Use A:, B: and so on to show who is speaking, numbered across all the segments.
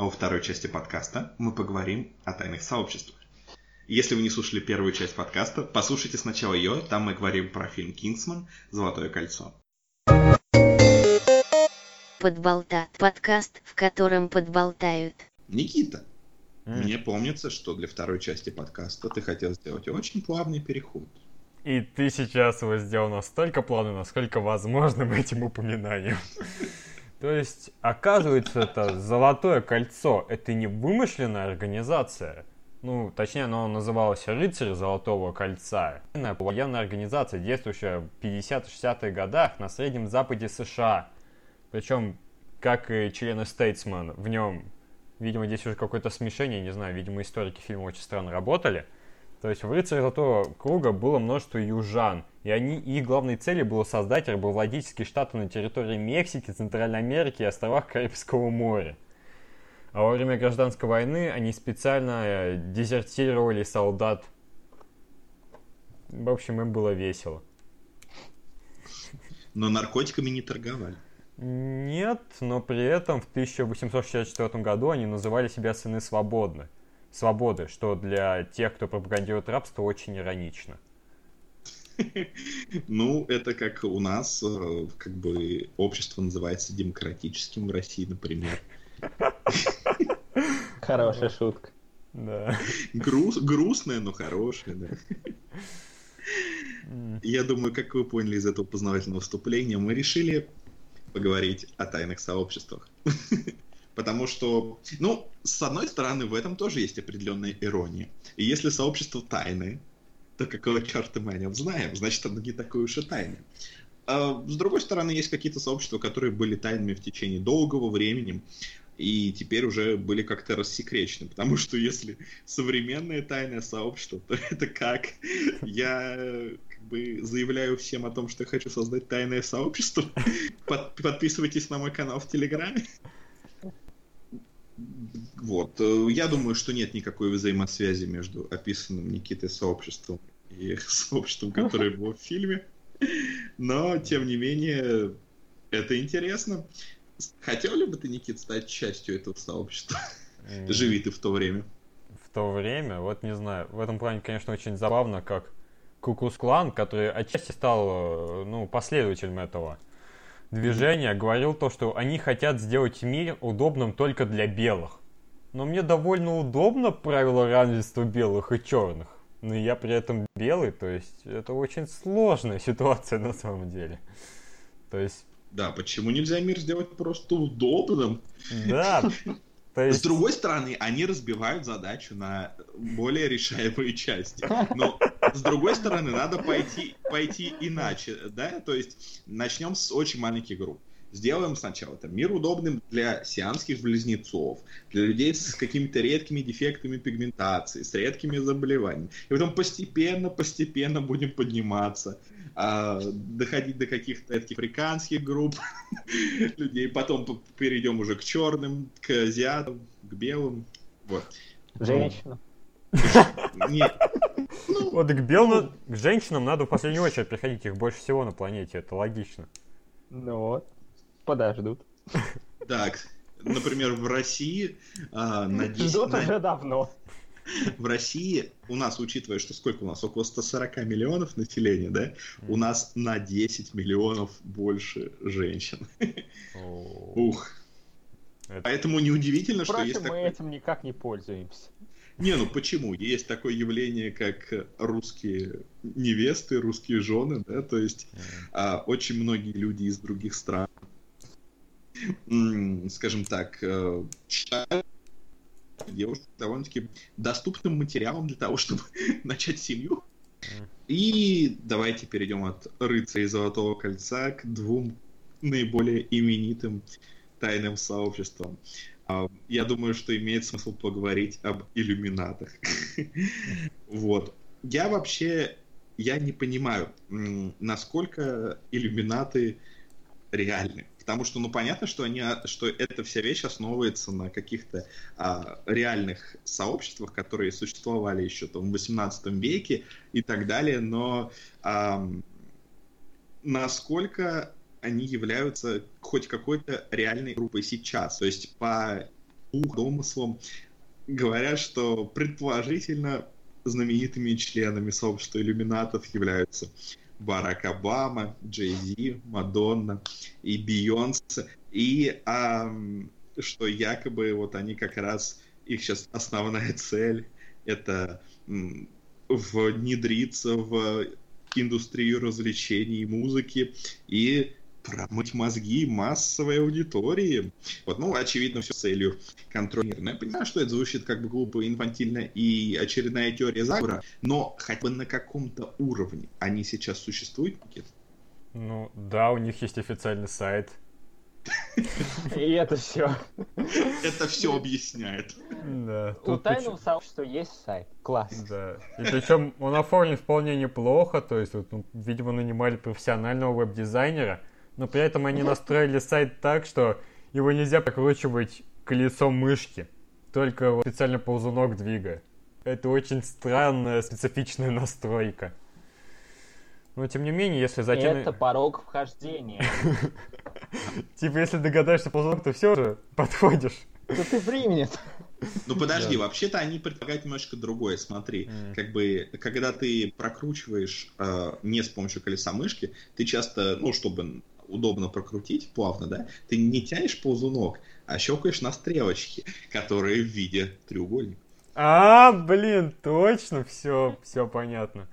A: А во второй части подкаста мы поговорим о тайных сообществах. Если вы не слушали первую часть подкаста, послушайте сначала ее, там мы говорим про фильм «Кингсман. Золотое кольцо».
B: Подболтат. Подкаст, в котором подболтают.
A: Никита, mm. мне помнится, что для второй части подкаста ты хотел сделать очень плавный переход.
C: И ты сейчас его сделал настолько плавно, насколько возможным этим упоминанием. То есть, оказывается, это Золотое кольцо, это не вымышленная организация. Ну, точнее, оно называлось «Рыцарь Золотого кольца». Это военная организация, действующая в 50-60-х годах на Среднем Западе США. Причем, как и члены Стейтсман, в нем, видимо, здесь уже какое-то смешение, не знаю, видимо, историки фильма очень странно работали – то есть в рыцаре Золотого Круга было множество южан, и они, их главной целью было создать рабовладельческие штаты на территории Мексики, Центральной Америки и островах Карибского моря. А во время гражданской войны они специально э, дезертировали солдат. В общем, им было весело.
A: Но наркотиками не торговали.
C: Нет, но при этом в 1864 году они называли себя сыны свободны свободы, что для тех, кто пропагандирует рабство, очень иронично.
A: Ну, это как у нас, э, как бы, общество называется демократическим в России, например.
D: Хорошая шутка.
C: Да.
A: Груз, грустная, но хорошая, да. Я думаю, как вы поняли из этого познавательного вступления, мы решили поговорить о тайных сообществах. Потому что, ну, с одной стороны, в этом тоже есть определенная ирония. И если сообщество тайны, то какого черта мы о нем знаем? Значит, оно не такое уж и тайное. А с другой стороны, есть какие-то сообщества, которые были тайными в течение долгого времени, и теперь уже были как-то рассекречены. Потому что если современное тайное сообщество, то это как? Я как бы заявляю всем о том, что я хочу создать тайное сообщество. Под, подписывайтесь на мой канал в Телеграме. Вот. Э, я думаю, что нет никакой взаимосвязи между описанным Никитой сообществом и сообществом, которое было в фильме. Но, тем не менее, это интересно. Хотел ли бы ты, Никит, стать частью этого сообщества? Живи ты в то время.
C: В то время? Вот не знаю. В этом плане, конечно, очень забавно, как Кукус Клан, который отчасти стал э, ну, последователем этого движения, говорил то, что они хотят сделать мир удобным только для белых. Но мне довольно удобно правило равенства белых и черных. Но я при этом белый, то есть это очень сложная ситуация на самом деле. То есть...
A: Да, почему нельзя мир сделать просто удобным?
C: Да,
A: то есть... С другой стороны, они разбивают задачу на более решаемые части. Но с другой стороны, надо пойти, пойти иначе, да? То есть начнем с очень маленьких групп сделаем сначала это мир удобным для сиамских близнецов, для людей с какими-то редкими дефектами пигментации, с редкими заболеваниями. И потом постепенно, постепенно будем подниматься, а, доходить до каких-то таких африканских групп людей, потом перейдем уже к черным, к азиатам, к белым. Вот.
D: Женщинам.
C: Нет. Ну, вот к белым, к женщинам надо в последнюю очередь приходить, их больше всего на планете, это логично.
D: Ну вот подождут.
A: Так, например, в России а, на 10...
D: Ждут на... уже давно.
A: В России у нас, учитывая, что сколько у нас, около 140 миллионов населения, да, у нас на 10 миллионов больше женщин. Ух. Поэтому неудивительно, что есть
D: мы этим никак не пользуемся.
A: Не, ну почему? Есть такое явление, как русские невесты, русские жены, да, то есть а, очень многие люди из других стран скажем так, э, читают довольно-таки доступным материалом для того, чтобы начать семью. И давайте перейдем от рыцарей Золотого Кольца к двум наиболее именитым тайным сообществам. А, я думаю, что имеет смысл поговорить об иллюминатах. Вот. Я вообще, я не понимаю, насколько иллюминаты реальны. Потому что, ну, понятно, что, они, что эта вся вещь основывается на каких-то а, реальных сообществах, которые существовали еще там, в 18 веке и так далее, но а, насколько они являются хоть какой-то реальной группой сейчас. То есть по слух, домыслам, говорят, что предположительно знаменитыми членами сообщества иллюминатов являются Барак Обама, Джей Зи, Мадонна и Бейонсе. И ам, что якобы вот они как раз, их сейчас основная цель это внедриться в индустрию развлечений и музыки и промыть мозги массовой аудитории. Вот, ну, очевидно, все с целью контроля. Но я понимаю, что это звучит как бы глупо, инфантильно и очередная теория заговора, но хотя бы на каком-то уровне они сейчас существуют, Никита?
C: Ну, да, у них есть официальный сайт.
D: И это все.
A: Это все объясняет.
C: Да.
D: У тайного сообщества есть сайт. Класс.
C: Да. И причем он оформлен вполне неплохо, то есть, вот, ну, видимо, нанимали профессионального веб-дизайнера, но при этом они настроили сайт так, что его нельзя прокручивать колесом мышки, только вот специально ползунок двигая. Это очень странная, специфичная настройка. Но тем не менее, если затем...
D: Это порог вхождения.
C: Типа, если догадаешься ползунок, то все же подходишь.
D: Да ты времени.
A: Ну подожди,
C: Да.
A: вообще-то они предполагают немножко другое. Смотри, как бы, когда ты прокручиваешь э, не с помощью колеса мышки, ты часто, ну, чтобы удобно прокрутить плавно, да, ты не тянешь ползунок, а щелкаешь на стрелочки, которые в виде треугольника.
C: А, блин, точно, все, все понятно.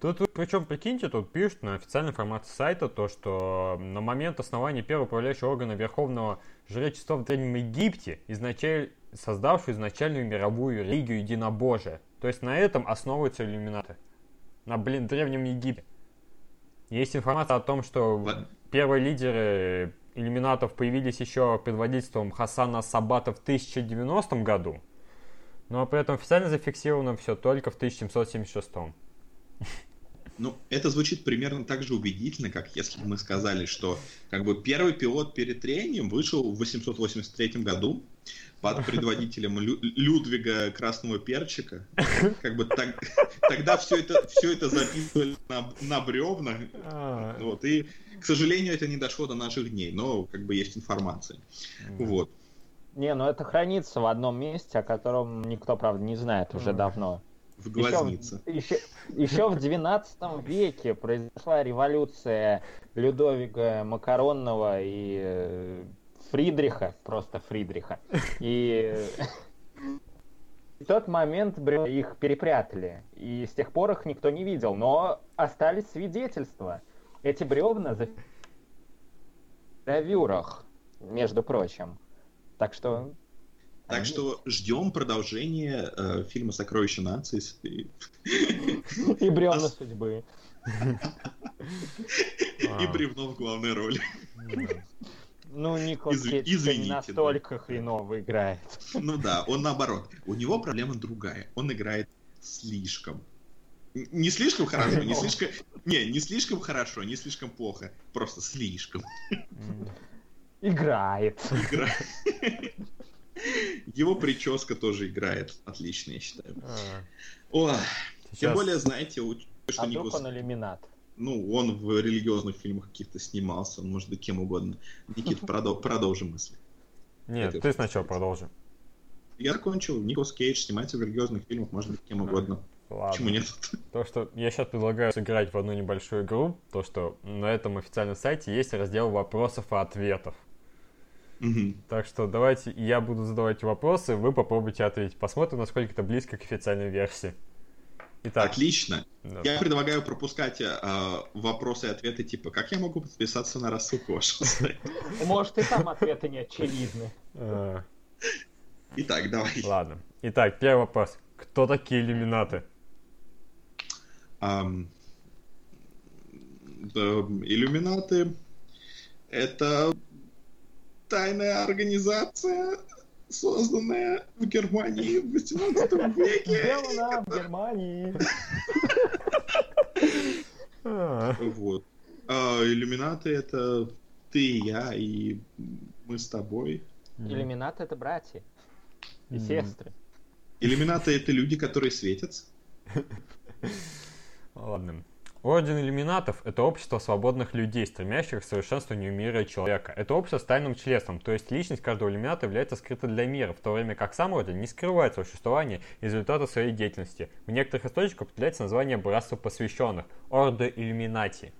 C: Тут, причем, прикиньте, тут пишут на официальной информации сайта то, что на момент основания первого управляющего органа Верховного жречества в Древнем Египте, изначаль... создавшую изначальную мировую религию единобожия. То есть на этом основываются иллюминаты. На, блин, Древнем Египте. Есть информация о том, что. Первые лидеры иллюминатов появились еще под водительством Хасана Сабата в 1090 году, но при этом официально зафиксировано все только в 1776.
A: Ну, это звучит примерно так же убедительно, как если бы мы сказали, что как бы первый пилот перед трением вышел в 883 году под предводителем Лю- Людвига Красного Перчика. Как бы так- тогда все это, все это записывали на, на бревнах.
C: А,
A: Вот, и, к сожалению, это не дошло до наших дней, но как бы есть информация. Вот.
D: Не, ну это хранится в одном месте, о котором никто, правда, не знает уже давно.
A: В глазнице.
D: Еще, еще в 12 веке произошла революция Людовика Макаронного и э, Фридриха, просто Фридриха. И в тот момент их перепрятали, и с тех пор их никто не видел, но остались свидетельства. Эти бревна за в гравюрах, между прочим. Так что...
A: Так
D: они
A: что ждем продолжения э, фильма «Сокровища нации». и-.
D: И бревна судьбы.
A: И бревно в главной роли.
D: Ну, Николас Кейдж
A: извините,
D: не
A: да.
D: настолько хреново играет.
A: Ну да, он наоборот. У него проблема другая. Он играет слишком. Не слишком хорошо, не слишком... Не, не слишком хорошо, не слишком плохо. Просто слишком.
D: Играет.
A: Игра... Его прическа тоже играет отлично, я считаю.
C: А,
A: О, тем более, знаете, что
D: А
A: Николас-
D: он иллюминат?
A: Ну, он в религиозных фильмах каких-то снимался, он может быть кем угодно. Никит, продол- продолжи мысли.
C: Нет,
A: это-
C: ты сначала продолжи.
A: Я закончил. Николас Кейдж снимается в религиозных фильмах, может быть кем угодно. Почему
C: Ладно.
A: нет?
C: То, что я сейчас предлагаю сыграть в одну небольшую игру, то, что на этом официальном сайте есть раздел вопросов и ответов.
A: Мгм.
C: Так что давайте я буду задавать вопросы, вы попробуйте ответить. Посмотрим, насколько это близко к официальной версии. Итак,
A: Отлично.
C: да.
A: Я предлагаю пропускать э, вопросы и ответы типа «Как я могу подписаться на рассылку вашего сайта?»
D: Может, и там ответы не очевидны.
C: А,
A: Итак, давай.
C: ладно. Итак, первый вопрос. Кто такие иллюминаты?
A: Да, Иллюминаты — это тайная организация, созданная в Германии в 18 веке.
D: Сделано в Германии.
A: Вот. А иллюминаты — это ты и я, и мы с тобой.
D: Иллюминаты — это братья и сестры.
A: Иллюминаты — это люди, которые светятся.
C: Ладно. Орден иллюминатов – это общество свободных людей, стремящихся к совершенствованию мира и человека. Это общество с тайным членством, то есть личность каждого иллюмината является скрыта для мира, в то время как сам орден не скрывает существование из результата своей деятельности. В некоторых источниках употребляется название братства посвященных – Ордо Иллюминати.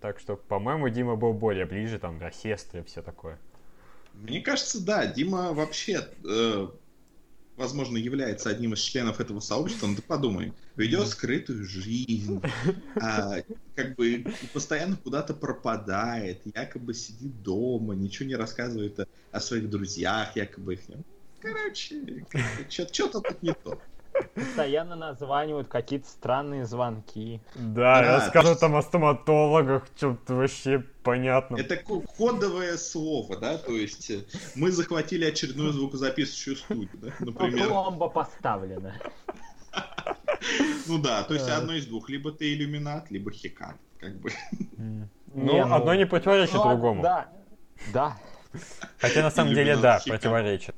C: Так что, по-моему, Дима был более ближе, там, до сестры и все такое.
A: Мне кажется, да, Дима вообще, э, возможно, является одним из членов этого сообщества, но ты подумай, ведет скрытую жизнь, а, как бы постоянно куда-то пропадает, якобы сидит дома, ничего не рассказывает о, о своих друзьях, якобы их не... Короче, что-то тут не то.
D: Постоянно названивают какие-то странные звонки.
C: Да,
A: Да,
C: рассказывают
A: то
C: там о стоматологах, что-то вообще понятно.
A: Это ко- кодовое слово, да, то есть э, мы захватили очередную звукозаписывающую студию, да, например.
D: Пломба поставлена.
A: Ну да, то есть одно из двух, либо ты иллюминат, либо хикан, как бы.
D: Не,
C: Ну, одно не противоречит
D: ну,
C: другому.
D: Да. Да.
C: Хотя на самом деле, да, противоречит.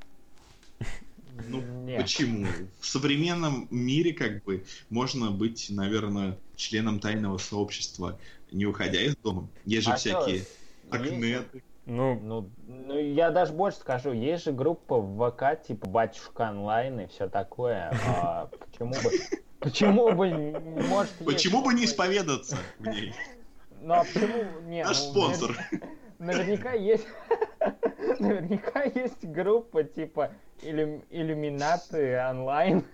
A: Ну,
D: Нет.
A: почему? В современном мире, как бы, можно быть, наверное, членом тайного сообщества, не уходя из дома. Есть же
D: А
A: всякие
D: что,
A: акнеты.
C: Ну,
D: Ну, ну, я даже больше скажу, есть же группа в ВК, типа Батюшка онлайн и все такое. А почему бы... Почему бы, не- может... есть
A: Почему бы не исповедаться в ней?
D: Ну, а почему... Не,
A: Наш
D: ну,
A: спонсор.
D: навер- Наверняка есть... Наверняка есть группа, типа, иллюм- иллюминаты онлайн.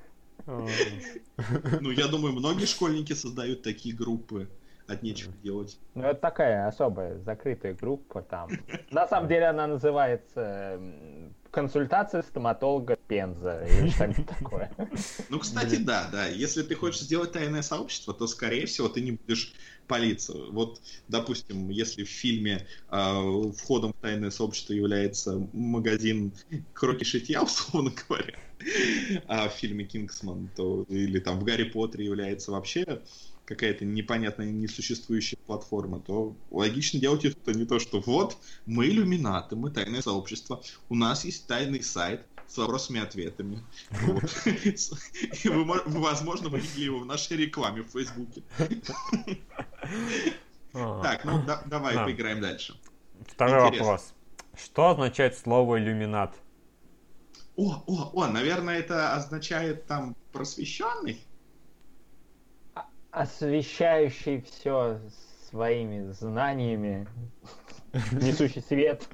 A: Ну, я думаю, многие школьники создают такие группы. От нечего делать.
D: Ну, это такая особая закрытая группа там. На самом деле она называется м, «Консультация стоматолога Пенза» или что-нибудь такое.
A: Ну, кстати, да, да. Если ты хочешь сделать тайное сообщество, то, скорее всего, ты не будешь палиться. Вот, допустим, если в фильме э, входом в тайное сообщество является магазин кроки шитья, условно говоря, а в фильме «Кингсман», то или там в «Гарри Поттере» является вообще какая-то непонятная, несуществующая платформа, то логично делать это не то, что вот, мы иллюминаты, мы тайное сообщество, у нас есть тайный сайт с вопросами и ответами. И вы, мо- вы, возможно, вы видели его в нашей рекламе в Фейсбуке.
C: а.
A: Так, ну да- давай
C: Да.
A: поиграем дальше.
C: Второй вопрос. Что означает слово иллюминат?
A: О, о, о, наверное, это означает там просвещенный?
D: Освещающий все своими знаниями, несущий свет.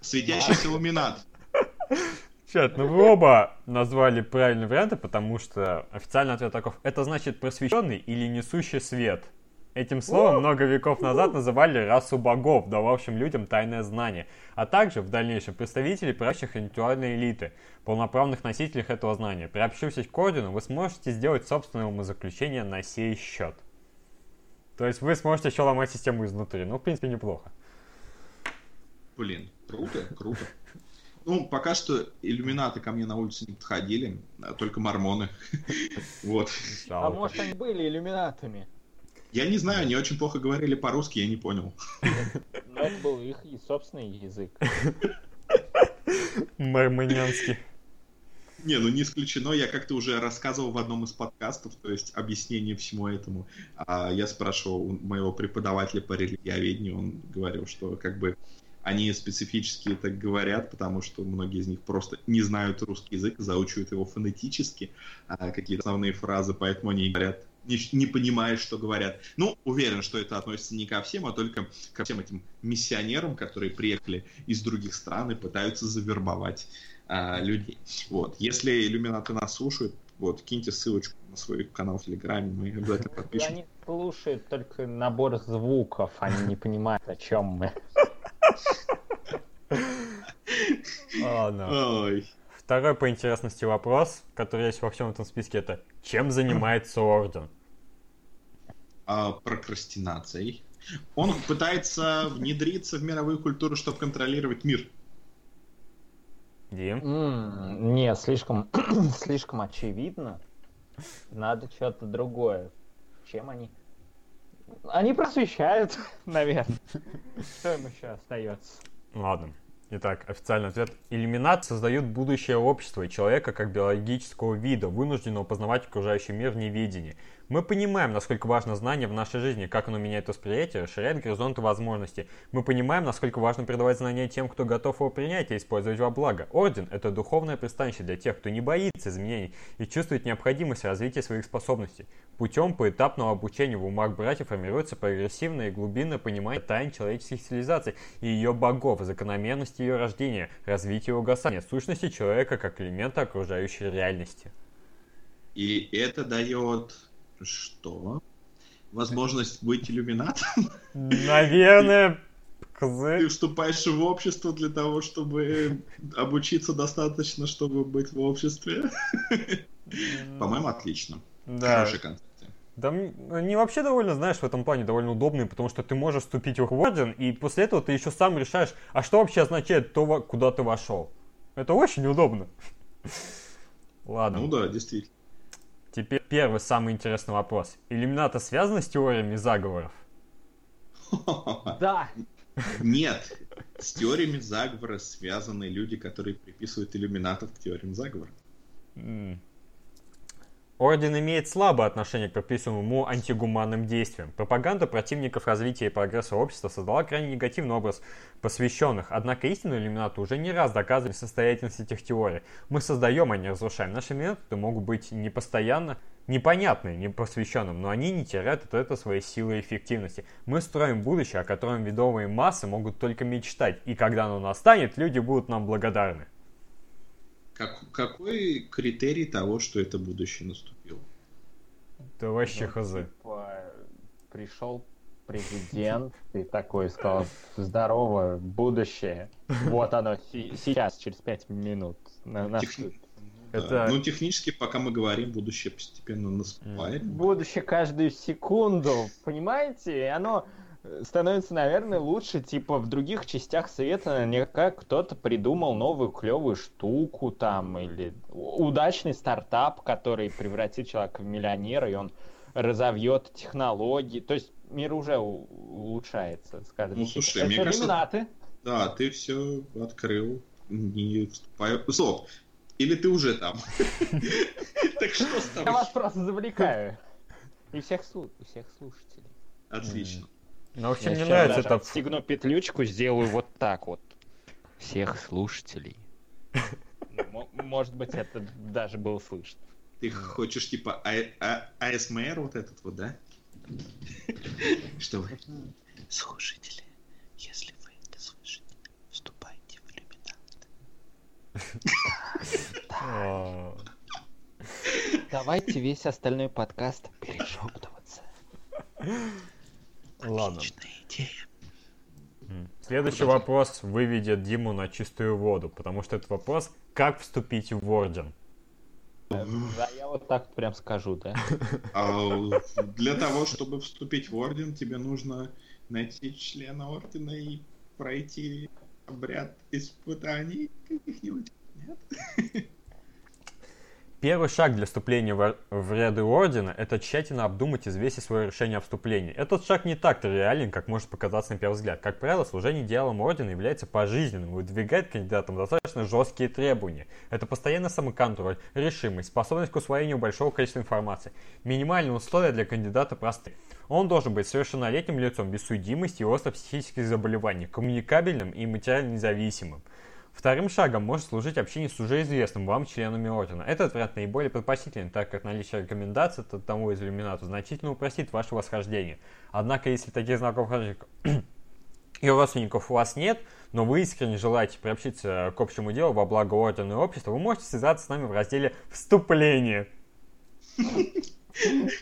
A: Светящийся иллюминат.
C: Чат, ну вы оба назвали правильные варианты, потому что официальный ответ таков. Это значит просвещенный или несущий свет. Этим словом много веков назад называли расу богов, дававшим людям тайное знание, а также в дальнейшем представителей правящих интеллектуальной элиты, полноправных носителей этого знания. Приобщившись к ордену, вы сможете сделать собственное умозаключение на сей счет. То есть вы сможете еще ломать систему изнутри. Ну, в принципе, неплохо.
A: Блин, круто, круто. Ну, пока что иллюминаты ко мне на улице не подходили, а только мормоны. Вот.
D: А может они были иллюминатами?
A: Я не знаю, они очень плохо говорили по-русски, я не понял.
D: Но это был их и собственный язык.
C: Марманянский.
A: Не, ну не исключено, я как-то уже рассказывал в одном из подкастов, то есть объяснение всему этому. А я спрашивал у моего преподавателя по религиоведению, он говорил, что как бы они специфически так говорят, потому что многие из них просто не знают русский язык, заучивают его фонетически, а какие-то основные фразы, поэтому они говорят, не, не понимая, что говорят. Ну, уверен, что это относится не ко всем, а только ко всем этим миссионерам, которые приехали из других стран и пытаются завербовать а, людей. Вот. Если иллюминаты нас слушают, вот, киньте ссылочку на свой канал в Телеграме, мы обязательно подпишем.
D: они слушают только набор звуков, они не понимают, о чем мы.
C: Ладно.
A: Ой.
C: Второй по интересности вопрос, который есть во всем этом списке, это чем занимается орден?
A: А, прокрастинацией. Он пытается внедриться в мировую культуру, чтобы контролировать мир.
C: Дим?
D: М, Не, слишком, слишком очевидно. Надо что-то другое. Чем они? Они просвещают, наверное. Что им еще остается?
C: Ладно. Итак, официальный ответ. Иллюминат создают будущее общество и человека как биологического вида, вынужденного познавать окружающий мир в неведении. Мы понимаем, насколько важно знание в нашей жизни, как оно меняет восприятие, расширяет горизонты возможностей. Мы понимаем, насколько важно передавать знания тем, кто готов его принять и использовать во благо. Орден – это духовное пристанище для тех, кто не боится изменений и чувствует необходимость развития своих способностей. Путем поэтапного обучения в умах братьев формируется прогрессивное и глубинное понимание тайн человеческих цивилизаций и ее богов, закономерности ее рождения, развития и угасания, сущности человека как элемента окружающей реальности.
A: И это дает что? Возможность быть иллюминатом?
C: Наверное,
A: Ты
C: козырь.
A: вступаешь в общество для того, чтобы обучиться достаточно, чтобы быть в обществе. По-моему, отлично.
C: Да.
A: Хорошая концепция.
C: Да, они вообще довольно, знаешь, в этом плане довольно удобные, потому что ты можешь вступить в орден, и после этого ты еще сам решаешь, а что вообще означает то, куда ты вошел. Это очень удобно. Ладно.
A: Ну да, действительно.
C: Теперь первый самый интересный вопрос. Иллюминаты связаны с теориями заговоров?
D: Да,
A: Нет, с теориями заговора связаны люди, которые приписывают иллюминатов к теориям заговора.
C: Орден имеет слабое отношение к ему антигуманным действиям. Пропаганда противников развития и прогресса общества создала крайне негативный образ посвященных, однако истинные иллюминаты уже не раз доказывали состоятельность этих теорий. Мы создаем, а не разрушаем. Наши иллюминаты могут быть непостоянно непонятны непосвященным, но они не теряют от этого своей силы и эффективности. Мы строим будущее, о котором ведомые массы могут только мечтать, и когда оно настанет, люди будут нам благодарны.
A: Как- какой критерий того, что это будущее наступило?
C: Это вообще
D: Ну,
C: хз.
D: типа, пришел президент и такой сказал, здорово, будущее. Вот оно сейчас, через пять минут. На- наступит».
C: Это-
A: Да. Ну, технически, пока мы говорим, будущее постепенно наступает.
D: Будущее каждую секунду, понимаете? И Оно становится, наверное, лучше, типа, в других частях света, не как кто-то придумал новую клевую штуку там, или удачный стартап, который превратит человека в миллионера, и он разовьет технологии. То есть мир уже улучшается, скажем.
A: Ну, слушай,
D: Это
A: мне кажется-
D: иллюминаты.
A: Да, ты все открыл. Не вступай. Стоп. Или ты уже там? Так что с
D: Я
A: тобой?
D: вас просто завлекаю. И всех слушателей.
A: Отлично.
C: Ну, в общем,
D: Я
C: мне нравится это...
D: Отстегну петлючку, сделаю вот так вот. Всех слушателей. М- Может быть, это даже было слышно.
A: Ты хочешь типа А- А- АСМР вот этот вот, да? Что вы? Слушатели, если вы это слышите, вступайте в иллюминат.
C: А,
D: Давайте весь остальной подкаст перешептываться.
C: Ладно.
A: идея.
C: Следующий вопрос выведет Диму на чистую воду, потому что это вопрос, как вступить в орден.
D: Да, я вот так прям скажу, да?
A: А для того, чтобы вступить в орден, тебе нужно найти члена ордена и пройти обряд испытаний каких-нибудь. Нет?
C: Первый шаг для вступления в, ряды ордена – это тщательно обдумать и взвесить свое решение о вступлении. Этот шаг не так реален, как может показаться на первый взгляд. Как правило, служение идеалом ордена является пожизненным и выдвигает кандидатам достаточно жесткие требования. Это постоянный самоконтроль, решимость, способность к усвоению большого количества информации. Минимальные условия для кандидата просты. Он должен быть совершеннолетним лицом без судимости и остро психических заболеваний, коммуникабельным и материально независимым. Вторым шагом может служить общение с уже известным вам членами ордена. Этот вариант наиболее предпочтителен, так как наличие рекомендаций от одного из иллюминатов значительно упростит ваше восхождение. Однако, если таких знакомых и родственников у вас нет, но вы искренне желаете приобщиться к общему делу во благо ордена и общества, вы можете связаться с нами в разделе «Вступление».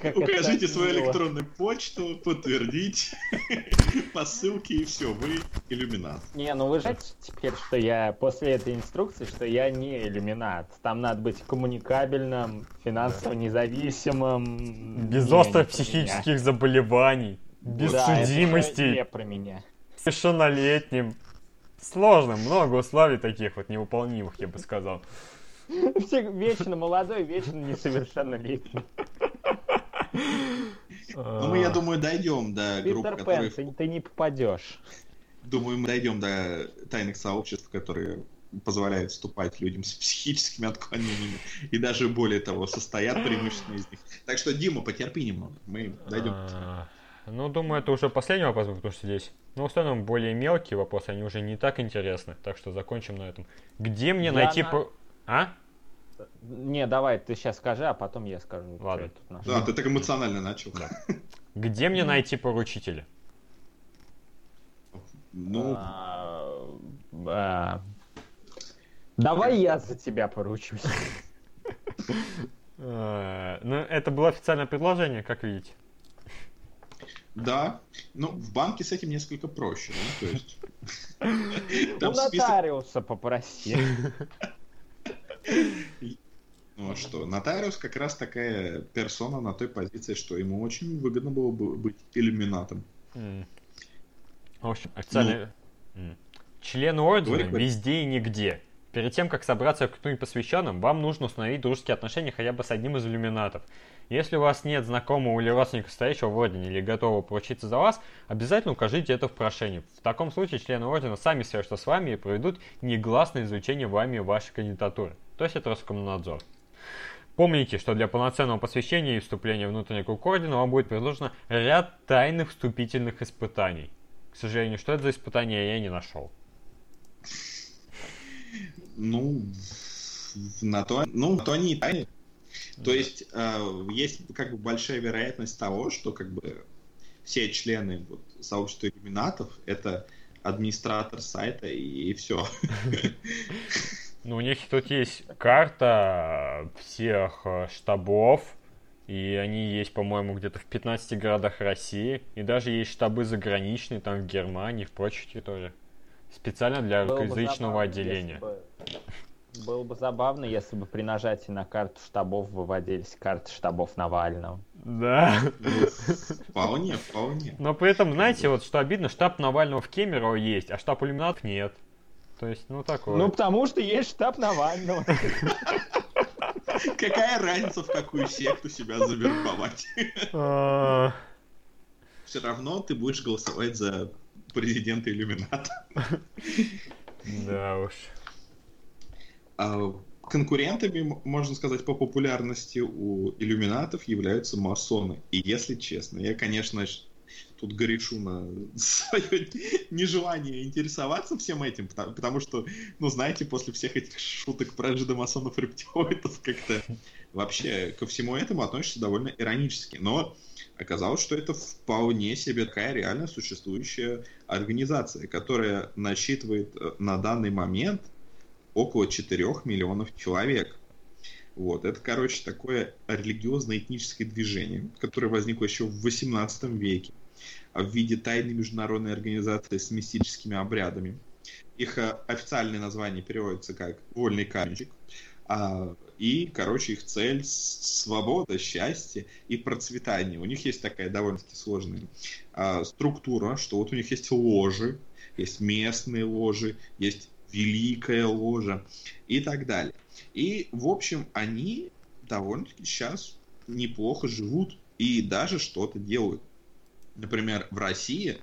D: Как
A: Укажите свою электронную почту, подтвердите по ссылке и все, вы иллюминат.
D: Не, ну вы же теперь, что я после этой инструкции, что я не иллюминат. Там надо быть коммуникабельным, финансово независимым.
C: Без
D: Не,
C: острых
D: не
C: психических заболеваний, без
D: меня. Да, это
C: судимостей.
D: Не про меня.
C: совершеннолетним. Сложно, много условий таких вот невыполнимых, я бы сказал.
D: Все вечно молодой, вечно несовершеннолетний.
A: Ну, мы, я думаю, дойдем до групп,
D: Питер
A: которые...
D: Пен, ты, ты не попадешь.
A: Думаю, мы дойдем до тайных сообществ, которые позволяют вступать людям с психическими отклонениями, и даже более того, состоят преимущественно из них. Так что, Дима, потерпи немного, мы дойдем.
C: А, Ну, думаю, это уже последний вопрос, потому что здесь, ну, в основном, более мелкие вопросы, они уже не так интересны, так что закончим на этом. Где мне
D: Я
C: найти...
D: на-
C: по- А?
D: Не, давай, ты сейчас скажи, а потом я скажу.
C: Ладно.
D: я тут нашел.
A: Да, ты так эмоционально начал.
C: Где мне найти поручителя?
A: Ну,
D: А, а, Давай я за тебя поручусь.
C: Э, Ну, это было официальное предложение, как видите.
A: да. Ну, в банке с этим несколько проще, да, то есть...
D: У нотариуса попроси.
A: Ну а что, нотариус как раз такая персона на той позиции, что ему очень выгодно было бы быть иллюминатом.
C: В общем, официальный... М. Члены ордена везде и нигде. Перед тем, как собраться к кто-нибудь посвященным, вам нужно установить дружеские отношения хотя бы с одним из иллюминатов. Если у вас нет знакомого или родственника, стоящего в ордене или готового поручиться за вас, обязательно укажите это в прошении. В таком случае члены ордена сами свяжутся с вами и проведут негласное изучение вами вашей кандидатуры. То есть это Роскомнадзор. Помните, что для полноценного посвящения и вступления в внутренний круг ордена вам будет предложено ряд тайных вступительных испытаний. К сожалению, что это за испытания, я не нашел.
A: Ну, на то, ну, на то они и тайны. То есть э, есть как бы большая вероятность того, что как бы все члены вот, сообщества иллюминатов это администратор сайта и, все.
C: Ну, у них тут есть карта всех э, штабов, и они есть, по-моему, где-то в 15 городах России, и даже есть штабы заграничные, там в Германии, в прочих территориях. Специально для
D: Было бы
C: русскоязычного
D: забавно,
C: отделения.
D: бы- Было бы забавно, если бы при нажатии на карту штабов выводились карты штабов Навального.
C: Да.
A: Вполне, вполне.
C: Но при этом, знаете, вот что обидно, штаб Навального в Кемерово есть, а штаб иллюминатов нет. То есть, ну такое.
D: Ну, потому что есть штаб Навального.
A: Какая разница, в какую секту себя завербовать?
C: А,
A: Все равно ты будешь голосовать за президента иллюмината.
C: Да уж.
A: А конкурентами, можно сказать, по популярности у иллюминатов являются масоны. И если честно, я, конечно, тут горешу на свое нежелание интересоваться всем этим, потому, потому что, ну, знаете, после всех этих шуток про жидомасонов рептилоидов как-то вообще ко всему этому относишься довольно иронически. Но оказалось, что это вполне себе такая реально существующая организация, которая насчитывает э, на данный момент около 4 миллионов человек. Вот, это, короче, такое религиозно-этническое движение, которое возникло еще в 18 веке в виде тайной международной организации с мистическими обрядами. Их э, официальное название переводится как «Вольный каменщик». А, и, короче, их цель свобода, счастье и процветание. У них есть такая довольно-таки сложная а, структура, что вот у них есть ложи, есть местные ложи, есть великая ложа и так далее. И, в общем, они довольно-таки сейчас неплохо живут и даже что-то делают. Например, в России,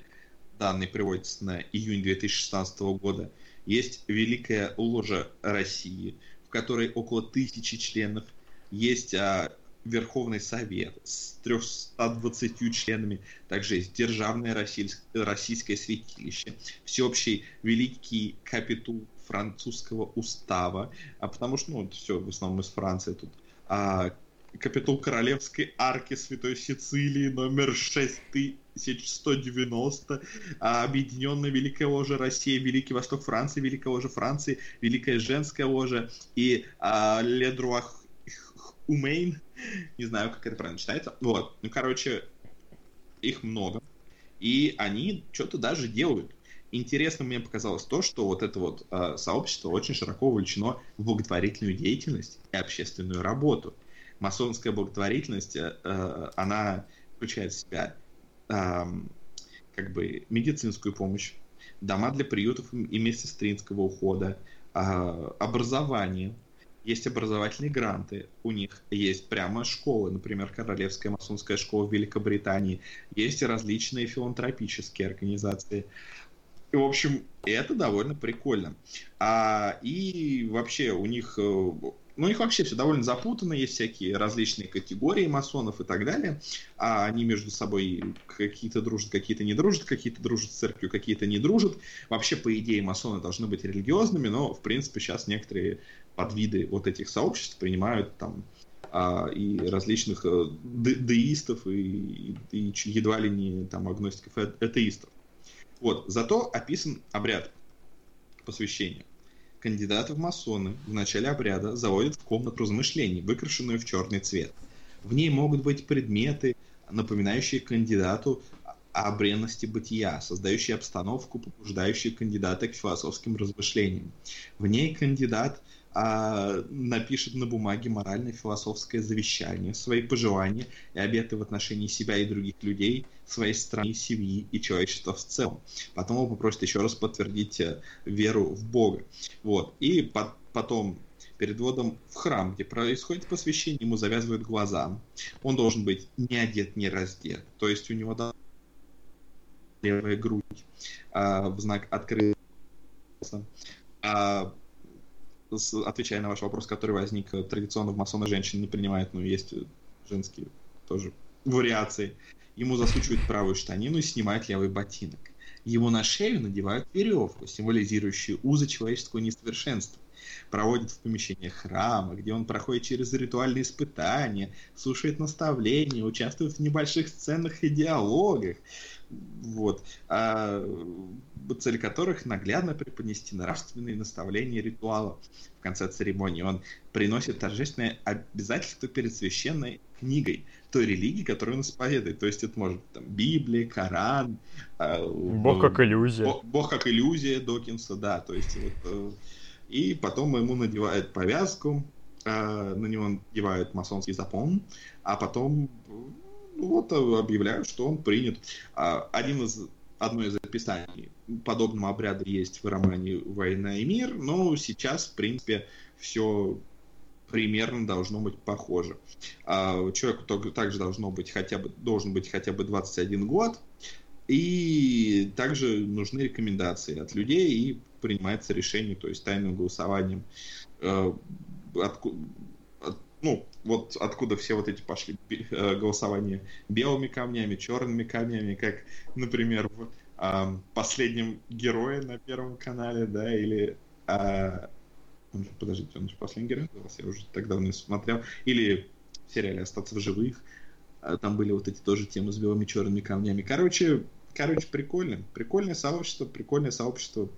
A: данные приводятся на июнь 2016 года, есть Великая Ложа России, в которой около тысячи членов, есть а, Верховный Совет с 320 членами, также есть Державное Российс- Российское Святилище, Всеобщий Великий Капитул французского устава, а потому что, ну, все в основном из Франции тут, а, Капитул Королевской арки Святой Сицилии номер 6190, а, Объединенная Великая Ложа России, Великий Восток Франции, Великая Ложа Франции, Великая Женская Ложа и а, Ледруах Умейн, не знаю, как это правильно читается. Вот, ну, короче, их много. И они что-то даже делают. Интересно мне показалось то, что вот это вот э, сообщество очень широко увлечено в благотворительную деятельность и общественную работу. Масонская благотворительность, э, э, она включает в себя как бы медицинскую помощь, дома для приютов и медсестринского ухода, э, образование, есть образовательные гранты, у них есть прямо школы, например, Королевская масонская школа в Великобритании, есть различные филантропические организации. И, в общем, это довольно прикольно. А, и вообще у них, ну, у них вообще все довольно запутанно, есть всякие различные категории масонов и так далее. А они между собой какие-то дружат, какие-то не дружат, какие-то дружат с церковью, какие-то не дружат. Вообще, по идее, масоны должны быть религиозными, но, в принципе, сейчас некоторые подвиды вот этих сообществ принимают там а, и различных э, де деистов и, и, едва ли не там агностиков и атеистов. Вот, зато описан обряд посвящения. Кандидаты в масоны в начале обряда заводят в комнату размышлений, выкрашенную в черный цвет. В ней могут быть предметы, напоминающие кандидату о бренности бытия, создающие обстановку, побуждающие кандидата к философским размышлениям. В ней кандидат а, напишет на бумаге морально-философское завещание, свои пожелания и обеты в отношении себя и других людей, своей страны, семьи и человечества в целом. Потом он попросит еще раз подтвердить э, веру в Бога. Вот. И по потом перед вводом в храм, где происходит посвящение, ему завязывают глаза. Он должен быть не одет, не раздет. То есть у него левая грудь а, в знак открыта. А, отвечая на ваш вопрос, который возник, э, традиционно в масоны женщин не принимают, но есть э, женские тоже вариации. Ему засучивают правую штанину и снимают левый ботинок. Ему на шею надевают веревку, символизирующую узы человеческого несовершенства. Проводят в помещениях храма, где он проходит через ритуальные испытания, слушает наставления, участвует в небольших сценах и диалогах вот, а, цель которых наглядно преподнести нравственные наставления ритуала в конце церемонии. Он приносит торжественное обязательство перед священной книгой той религии, которую он исповедует. То есть это может быть там, Библия, Коран.
C: А, Бог как иллюзия.
A: Бог, Бог как иллюзия Докинса, да. То есть вот, э, и потом ему надевают повязку, а, на него надевают масонский запон, а потом вот э, объявляют, что он принят. А, один из одно из описаний подобного обряда есть в романе «Война и мир», но сейчас, в принципе, все примерно должно быть похоже. А человеку также должно быть хотя бы, должен быть хотя бы 21 год, и также нужны рекомендации от людей, и принимается решение, то есть тайным голосованием, э, ну, вот откуда все вот эти пошли э, голосования белыми камнями, черными камнями, как, например, в э, последнем герое на Первом канале, да, или... Э, он же, подождите, он же последний герой я уже так давно смотрел. Или в сериале «Остаться в живых». Э, там были вот эти тоже темы с белыми черными камнями. Короче, короче, прикольно. Прикольное сообщество, прикольное сообщество.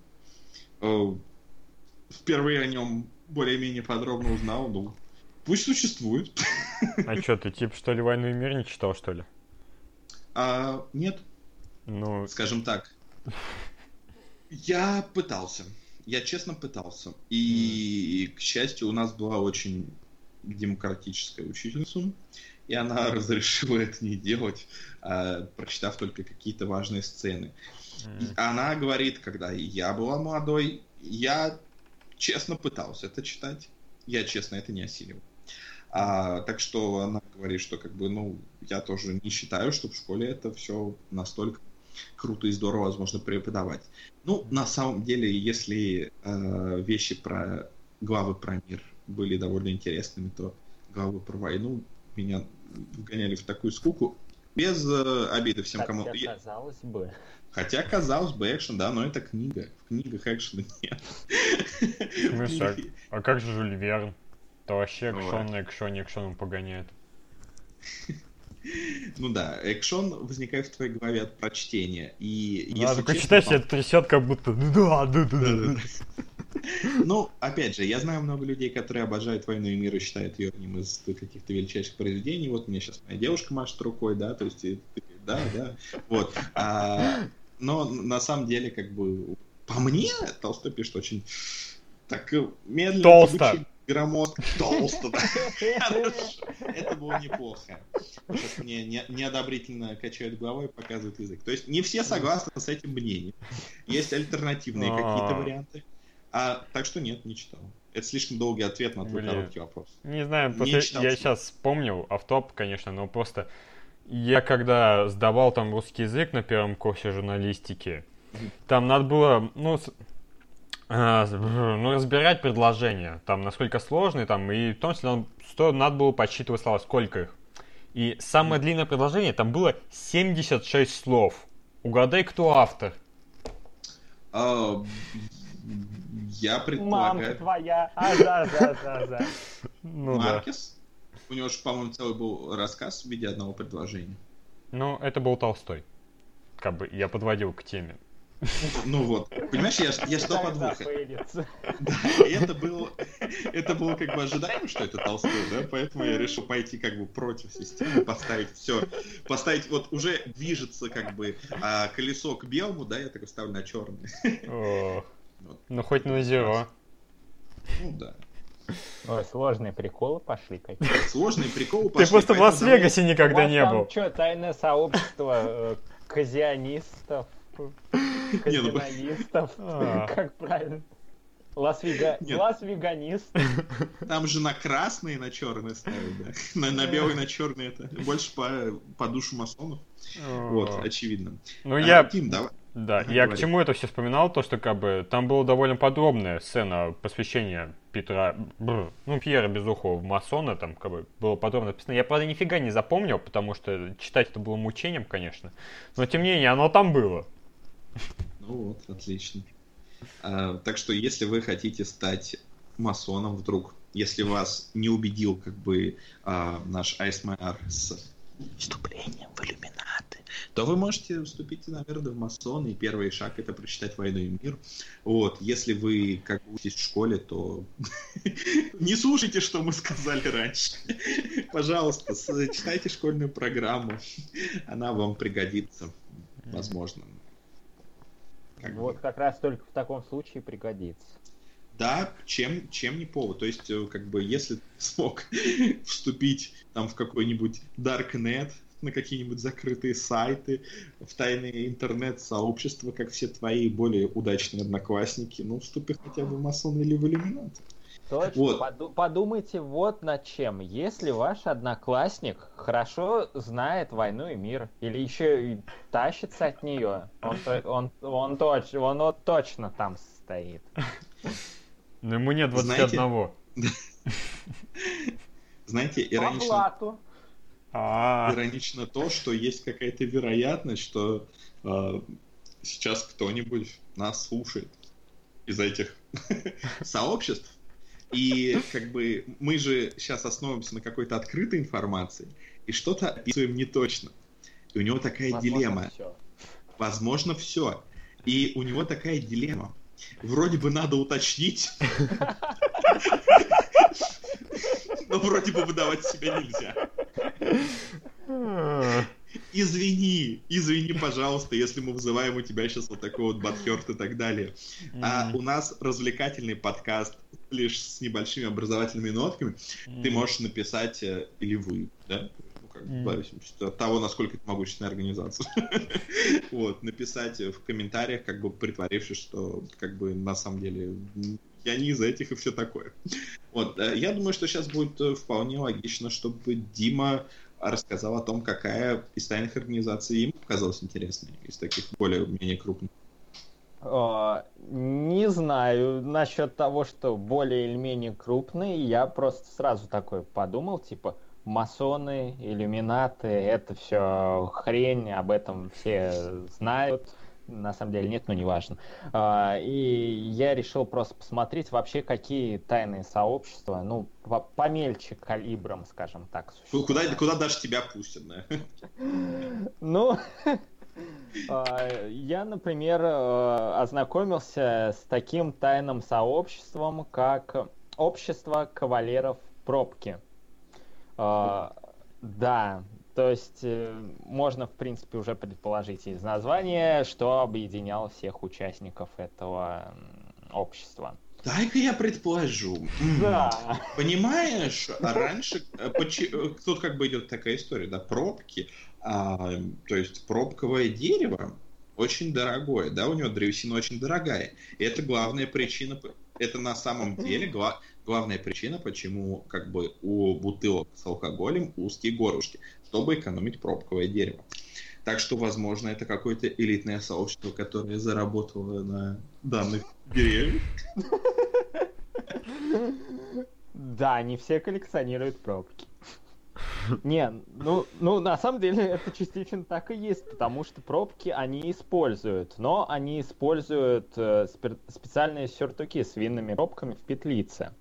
A: Э, впервые о нем более-менее подробно узнал, ну, Пусть существует.
C: А что, ты типа что ли «Войну и мир» не читал, что ли?
A: А, нет. Ну... Скажем так. Я пытался. Я честно пытался. И, mm. к счастью, у нас была очень демократическая учительница, и она разрешила это не делать, а, прочитав только какие-то важные сцены. Mm. Она говорит, когда я была молодой, я честно пытался это читать. Я честно это не осиливал. А, так что она говорит, что как бы, ну, я тоже не считаю, что в школе это все настолько круто и здорово возможно преподавать. Ну, на самом деле, если э, вещи про главы про мир были довольно интересными, то главы про войну меня вгоняли в такую скуку. Без э, обиды всем,
D: Хотя,
A: кому...
D: казалось бы.
A: Хотя, казалось бы, экшен, да, но это книга. В книгах экшена нет.
C: А как же Жюль Верн? Это вообще экшон на экшоне экшоном погоняет.
A: Ну да, экшон возникает в твоей голове от прочтения. И
C: ну, если честно, читать, это трясет как будто... Да, да, да, да.
A: Ну, опять же, я знаю много людей, которые обожают «Войну и мир» и считают ее одним из каких-то величайших произведений. Вот мне сейчас моя девушка машет рукой, да, то есть, да, да, вот. А, но на самом деле, как бы, по мне, Толстой пишет очень так медленно.
C: Толсто
A: громоздко, толсто, да. Это было неплохо. Сейчас мне неодобрительно качают головой и показывают язык. То есть не все согласны с этим мнением. Есть альтернативные какие-то варианты. А, так что нет, не читал. Это слишком долгий ответ на твой короткий вопрос.
C: Не знаю, после... я сейчас вспомнил, автоп, конечно, но просто я когда сдавал там русский язык на первом курсе журналистики, Там надо было, ну, а, ну, разбирать предложения, там, насколько сложные, там, и в том числе нам сто- надо было подсчитывать слова, сколько их. И самое длинное предложение, там было 76 слов. Угадай, кто автор.
A: А, я
D: Мамка
A: предполагаю...
D: твоя. А, да, да, да, да.
C: Ну да.
A: Маркес? У него же, по-моему, целый был рассказ в виде одного предложения.
C: Ну, это был Толстой. Как бы я подводил к теме.
A: Ну вот, понимаешь, я, я что
D: Тогда
A: подвох.
D: пылец.
A: Да, и это было, это было как бы ожидаемо, что это Толстой, да, поэтому я решил пойти как бы против системы, поставить все, поставить, вот уже движется как бы а, колесо к белому, да, я такой ставлю на черный.
C: О,
A: Вот.
C: Ну, хоть на зеро.
A: Ну да.
D: Ой, сложные приколы пошли какие.
A: Сложный прикол.
C: Ты просто в Лас-Вегасе никогда не был.
D: Что, тайное сообщество э, казионистов,
A: ну,
D: казиноистов,
C: А.
D: как правильно? Лас-веганист.
A: Там же на красный и на черный ставят, да. На, на белый и на черный это больше по, по душу масонов. Вот,
C: О.
A: очевидно.
C: Ну,
A: А,
C: я
A: Тим, давай.
C: Да, я к чему это все вспоминал, то, что как бы там была довольно подробная сцена посвящения Петра, бр, ну, Пьера Безухова в масона, там как бы было подробно написано. Я, правда, нифига не запомнил, потому что читать это было мучением, конечно. Но, тем не менее, оно там было.
A: Ну вот, отлично. А, так что, если вы хотите стать масоном вдруг, если вас не убедил как бы а, наш АСМР с вступлением в иллюминаты, то вы можете вступить, наверное, в масоны, и первый шаг это прочитать «Войну и мир». Вот, если вы как бы учитесь в школе, то не слушайте, что мы сказали раньше. Пожалуйста, читайте школьную программу, она вам пригодится, возможно. Как бы.
D: Вот как раз только в таком случае пригодится.
A: Да, чем, чем не повод. То есть, э, как бы, если ты смог вступить там в какой-нибудь Darknet, на какие-нибудь закрытые сайты, в тайные интернет-сообщества, как все твои более удачные одноклассники, ну, вступи хотя бы в масон или в иллюминат.
D: Точно.
A: Вот.
D: Поду- подумайте вот над чем. Если ваш одноклассник хорошо знает войну и мир, или еще и тащится от нее, он, он, он, точ- он вот точно там стоит.
C: Но ему нет
A: Знаете-
C: 21.
A: Знаете,
D: По
A: иронично.
C: А,
A: иронично то, что есть какая-то вероятность, что э, сейчас кто-нибудь нас слушает из этих сообществ. И как бы мы же сейчас основываемся на какой-то открытой информации и что-то описываем не точно. И у него такая
D: Возможно,
A: дилемма.
D: всё.
A: Возможно, все. И у него такая дилемма. Вроде бы надо уточнить, но вроде бы выдавать себя нельзя. Извини, извини, пожалуйста, если мы вызываем у тебя сейчас вот такой вот бадхерт и так далее. А у нас развлекательный подкаст лишь с небольшими образовательными нотками. Ты можешь написать, э, или вы, да? Ну, как бы, зависимости от того, насколько это могущественная организация. Вот, написать в комментариях, как бы притворившись, что как бы на самом деле я не из этих и все такое. Вот, э, я думаю, что сейчас будет э, вполне логично, чтобы Дима рассказал о том, какая из тайных организаций ему показалась интересной, из таких более-менее крупных.
D: А, Не знаю насчет того, что более или менее крупный. Я просто сразу такой подумал, типа, масоны, иллюминаты, это все хрень, об этом все знают. На самом деле нет, но неважно. А, И я решил просто посмотреть вообще, какие тайные сообщества, ну, по- помельче калибром, скажем так,
A: Ку- Куда,
D: существуют.
A: куда даже тебя пустят, да?
D: Ну, я, например, э, ознакомился с таким тайным сообществом, как Общество кавалеров пробки. А, Да, то есть э, можно, в принципе, уже предположить из названия, что объединяло всех участников этого общества.
A: Дай-ка я предположу.
D: Да.
A: Понимаешь, а раньше э, тут как бы идет такая история, да, пробки, а, то есть пробковое дерево очень дорогое, да, у него древесина очень дорогая. И это главная причина, это на самом деле гла- главная причина, почему как бы у бутылок с алкоголем узкие горлышки, чтобы экономить пробковое дерево. Так что, возможно, это какое-то элитное сообщество, которое заработало на данных деревьях.
D: Да, не все коллекционируют пробки. Не, ну, ну, на самом деле это частично так и есть, потому что пробки они используют, но они используют э, спе- специальные сюртуки с винными пробками в петлице.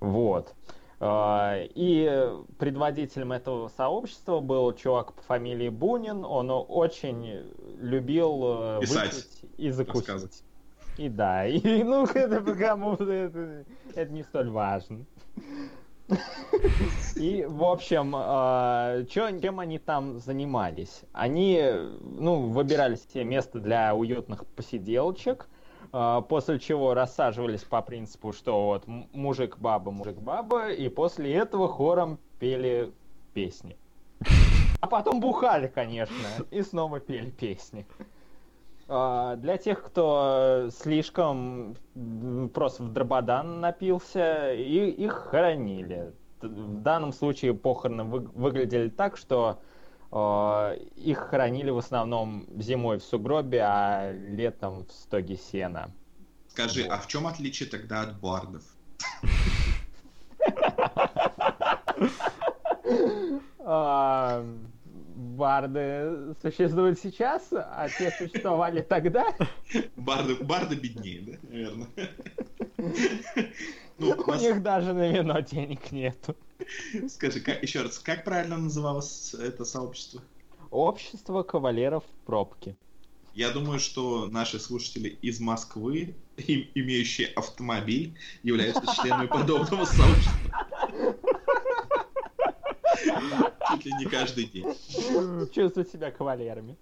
D: Вот. Э, и предводителем этого сообщества был чувак по фамилии Бунин. Он очень любил э,
A: Писать,
D: и закусить. И да, и ну это кому-то это, это не столь важно. И, в общем, чё- чем они там занимались? Они, ну, выбирали себе место для уютных посиделочек, э, после чего рассаживались по принципу, что вот мужик-баба, мужик-баба, и после этого хором пели песни. А потом бухали, конечно, и снова пели песни. А, Для тех, кто слишком м, просто в дрободан напился, и их хоронили. В данном случае похороны вы- выглядели так, что а, их хоронили в основном зимой в сугробе, а летом в стоге сена.
A: Скажи, а в чем отличие тогда от бардов?
D: А, Барды существуют сейчас, а те существовали тогда.
A: Барды, барды беднее, да, наверное? Ну,
D: У
A: нас-
D: них даже на вино денег нету.
A: Скажи, как, еще раз, как правильно называлось это сообщество?
D: Общество кавалеров в пробке.
A: Я думаю, что наши слушатели из Москвы, и- имеющие автомобиль, являются членами подобного сообщества. Чуть ли не каждый день.
D: Чувствуют себя кавалерами.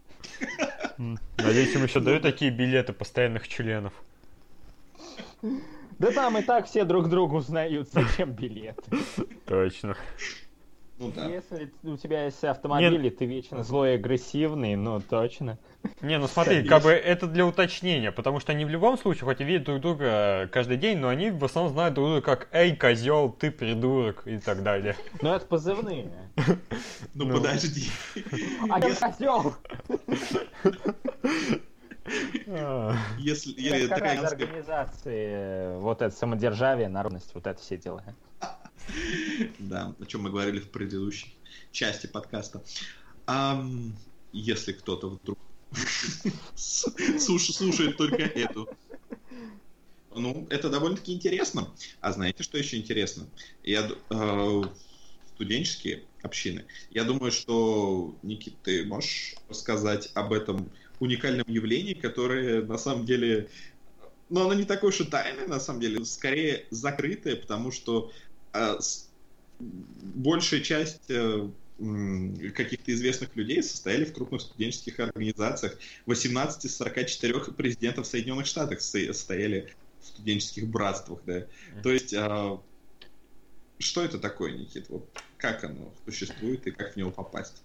C: Надеюсь, им еще дают такие билеты постоянных членов.
D: Да там и так все друг другу узнают, зачем билеты.
C: Точно.
A: Ну да.
D: Если у тебя есть автомобиль, и ты вечно злой и агрессивный, ну точно.
C: Не, ну смотри, как бы это для уточнения, потому что они в любом случае, хоть и видят друг друга каждый день, но они в основном знают друг друга как «Эй, козел, ты придурок» и так далее.
D: Ну это позывные.
A: Ну,
C: Ну.
A: подожди.
D: А я козел!
A: Если, итальянская-
D: организации э, вот это самодержавие, народность, вот это все дела.
A: Да, о чем мы говорили в предыдущей части подкаста. Если кто-то вдруг слушает только эту. Ну, это довольно-таки интересно. А знаете, что еще интересно? Я э, студенческие общины. Я думаю, что, Никит, ты можешь рассказать об этом уникальном явлении, которое на самом деле... Ну, оно не такое уж и тайное, на самом деле, скорее закрытое, потому что большая часть э, каких-то известных людей состояли в крупных студенческих организациях. 18 из 44 президентов Соединенных Штатов со- состояли в студенческих братствах, да. То есть, а, что это такое, Никит? Вот как оно существует и как в него попасть?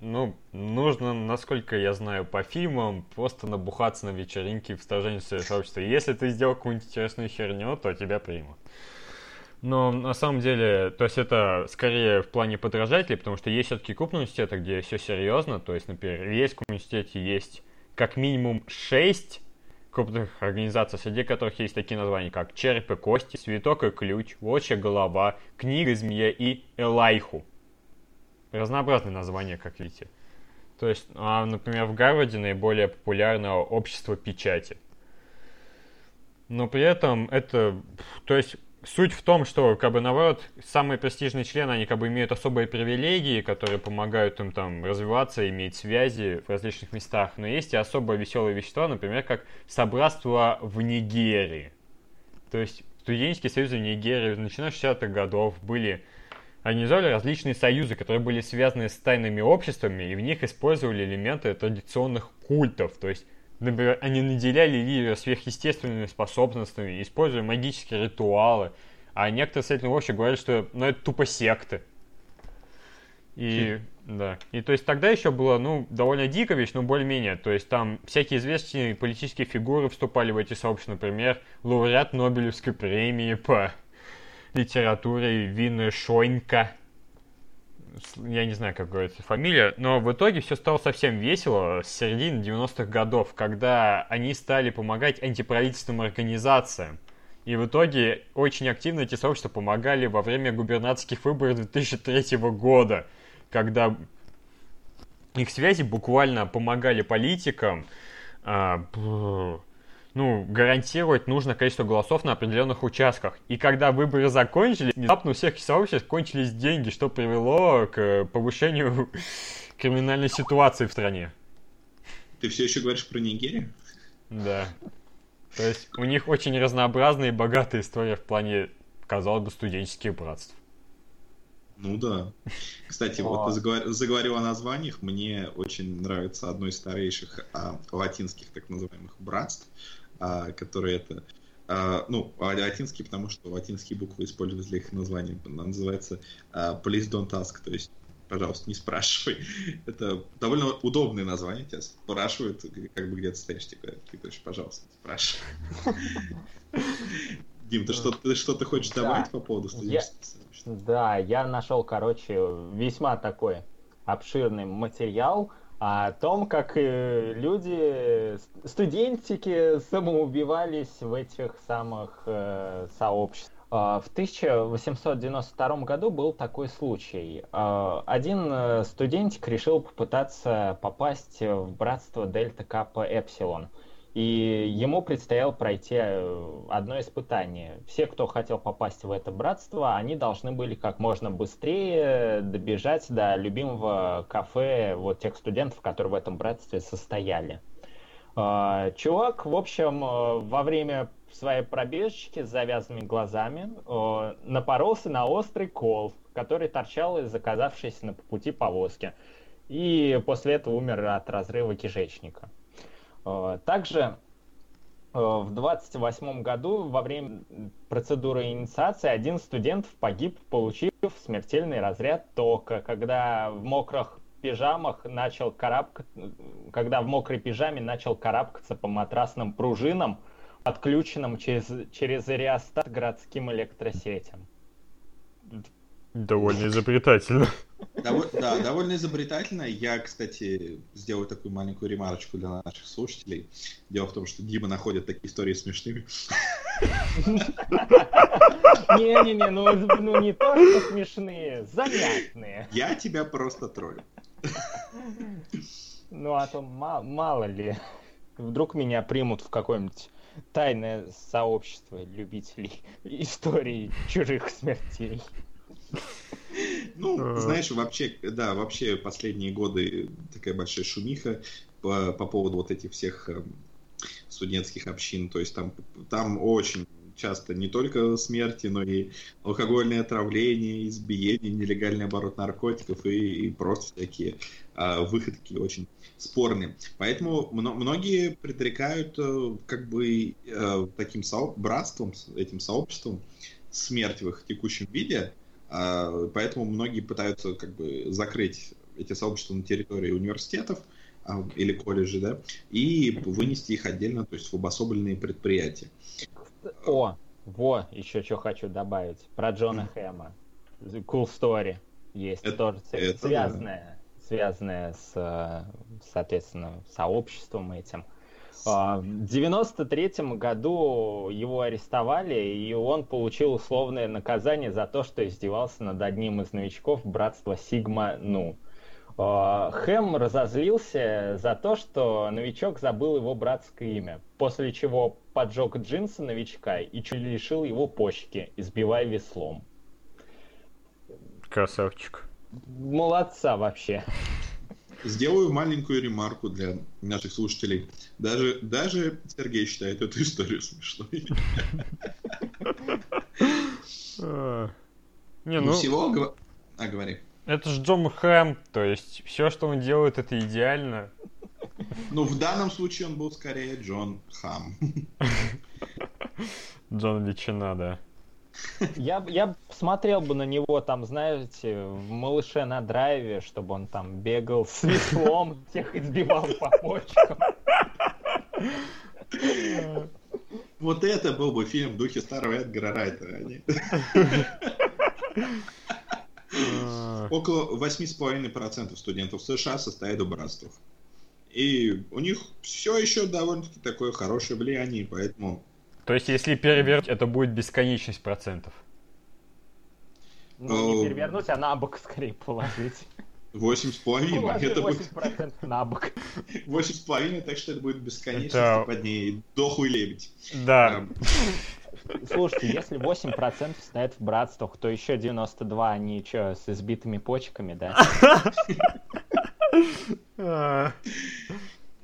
C: Ну, нужно, насколько я знаю по фильмам, просто набухаться на вечеринке в стаженческое сообщество. Если ты сделал какую-нибудь интересную херню, то тебя примут. Но на самом деле, то есть это скорее в плане подражателей, потому что есть все-таки крупные университеты, где все серьезно. То есть, например, в Ельском университете есть как минимум 6 крупных организаций, среди которых есть такие названия, как «Череп и кости», «Цветок и ключ», «Волчья голова», «Книга, змея» и «Элайху». Разнообразные названия, как видите. То есть, а, например, в Гарварде наиболее популярно общество печати. Но при этом это, то есть, суть в том, что, как бы, наоборот, самые престижные члены, они, как бы, имеют особые привилегии, которые помогают им, там, развиваться, иметь связи в различных местах. Но есть и особо веселые вещества, например, как собратство в Нигерии. То есть, студенческие союзы в Нигерии, начиная с 60-х годов, были организовали различные союзы, которые были связаны с тайными обществами, и в них использовали элементы традиционных культов. То есть, например, они наделяли лидера сверхъестественными способностями, используя магические ритуалы. А некоторые с этим вообще говорят, что ну, это тупо секты. И, да. И то есть тогда еще было, ну, довольно дико вещь, но более-менее. То есть там всякие известные политические фигуры вступали в эти сообщества. Например, лауреат Нобелевской премии по литературе Винна Шойнка. Я не знаю, как говорится фамилия, но в итоге все стало совсем весело с середины 90-х годов, когда они стали помогать антиправительственным организациям. И в итоге очень активно эти сообщества помогали во время губернаторских выборов 2003 года, когда их связи буквально помогали политикам а, ну, гарантировать нужное количество голосов на определенных участках. И когда выборы закончились, внезапно у всех сообществ кончились деньги, что привело к повышению криминальной ситуации в стране.
A: Ты все еще говоришь про Нигерию?
C: Да. То есть у них очень разнообразная и богатая история в плане, казалось бы, студенческих братств.
A: Ну да. Кстати, вот заговорил о названиях. Мне очень нравится одно из старейших а, латинских так называемых братств, а, которые это... А, ну, латинские, потому что латинские буквы используют для их названия. Она называется а, Please Don't Ask, то есть пожалуйста, не спрашивай. Это довольно удобное название, тебя спрашивают, как бы где ты стоишь, тебе ты говоришь, пожалуйста, спрашивай. Дим, ты что, что-то хочешь добавить по поводу студенческих
D: я... Да, я нашел, короче, весьма такой обширный материал о том, как э, люди, студентики самоубивались в этих самых э, сообществах. В 1892 году был такой случай. А, один э, студентик решил попытаться попасть в братство Дельта Капа Эпсилон – и ему предстояло пройти э, одно испытание. Все, кто хотел попасть в это братство, они должны были как можно быстрее добежать до любимого кафе вот тех студентов, которые в этом братстве состояли. А, чувак, в общем, э, во время своей пробежечки с завязанными глазами э, напоролся на острый кол, который торчал из оказавшейся на пути повозки. И после этого умер от разрыва кишечника. Э, также э, в 28 году во время процедуры инициации один студент погиб, получив смертельный разряд тока, когда в мокрых пижамах начал карабкать, когда в мокрой пижаме начал карабкаться по матрасным пружинам, отключенным через, через реостат городским электросетям.
C: Довольно изобретательно.
A: Доволь, да, довольно изобретательно. Я, кстати, сделаю такую маленькую ремарочку для наших слушателей. Дело в том, что Дима находит такие истории смешными.
D: Не-не-не, ну, ну не то, что смешные, занятные.
A: Я тебя просто троллю.
D: Ну, а то мало ли. Вдруг меня примут в какое-нибудь тайное сообщество любителей истории чужих смертей.
A: Ну, знаешь, вообще, да, вообще последние годы такая большая шумиха по, по поводу вот этих всех э, студентских общин. То есть там, там очень часто не только смерти, но и алкогольное отравление, избиение, нелегальный оборот наркотиков и, и просто всякие а, выходки очень спорные. Поэтому многие предрекают э, как бы э, таким со- братством, этим сообществом смерть в их текущем виде, а, поэтому многие пытаются как бы закрыть эти сообщества на территории университетов а, или колледжей, да, и вынести их отдельно, то есть в обособленные предприятия.
D: О, во, еще что хочу добавить про Джона Хэма. Cool story есть это, тоже это связанная, да. связанная с, э, соответственно, сообществом этим. А, в 93 году его арестовали, и он получил условное наказание за то, что издевался над одним из новичков братства Сигма Ну. А, Хэм разозлился за то, что новичок забыл его братское имя, после чего поджег джинсы новичка и чуть лишил его почки, избивая веслом.
C: Красавчик.
D: Молодца вообще.
A: Сделаю маленькую ремарку для наших слушателей. Даже, даже Сергей считает эту историю смешной. Не, ну... Всего... А, говори.
C: Это же Джон Хэм, то есть все, что он делает, это идеально.
A: Ну, в данном случае он был скорее Джон Хам.
C: Джон Ветчина, да.
D: Я, я смотрел бы на него, там, знаете, в «Малыше на драйве», чтобы он там бегал с веслом, всех избивал по почкам.
A: Вот это был бы фильм в духе старого Эдгара Райта.
C: А,
A: Около 8,5% студентов США состоят в братствах. И у них все еще довольно-таки такое хорошее влияние, поэтому...
C: То есть, если перевернуть, это будет бесконечность процентов.
D: Ну, не
A: О.
D: перевернуть, а на бок скорее положить.
A: 8,5.
D: Положи
A: Это будет
D: 80% на бок.
A: 8,5, так что это будет бесконечность
C: Это-
A: под ней дохуй лебедь.
C: Да.
A: Эм,
D: Слушайте, если 8% стоят в братствах, то еще 92 они что, с избитыми почками, да?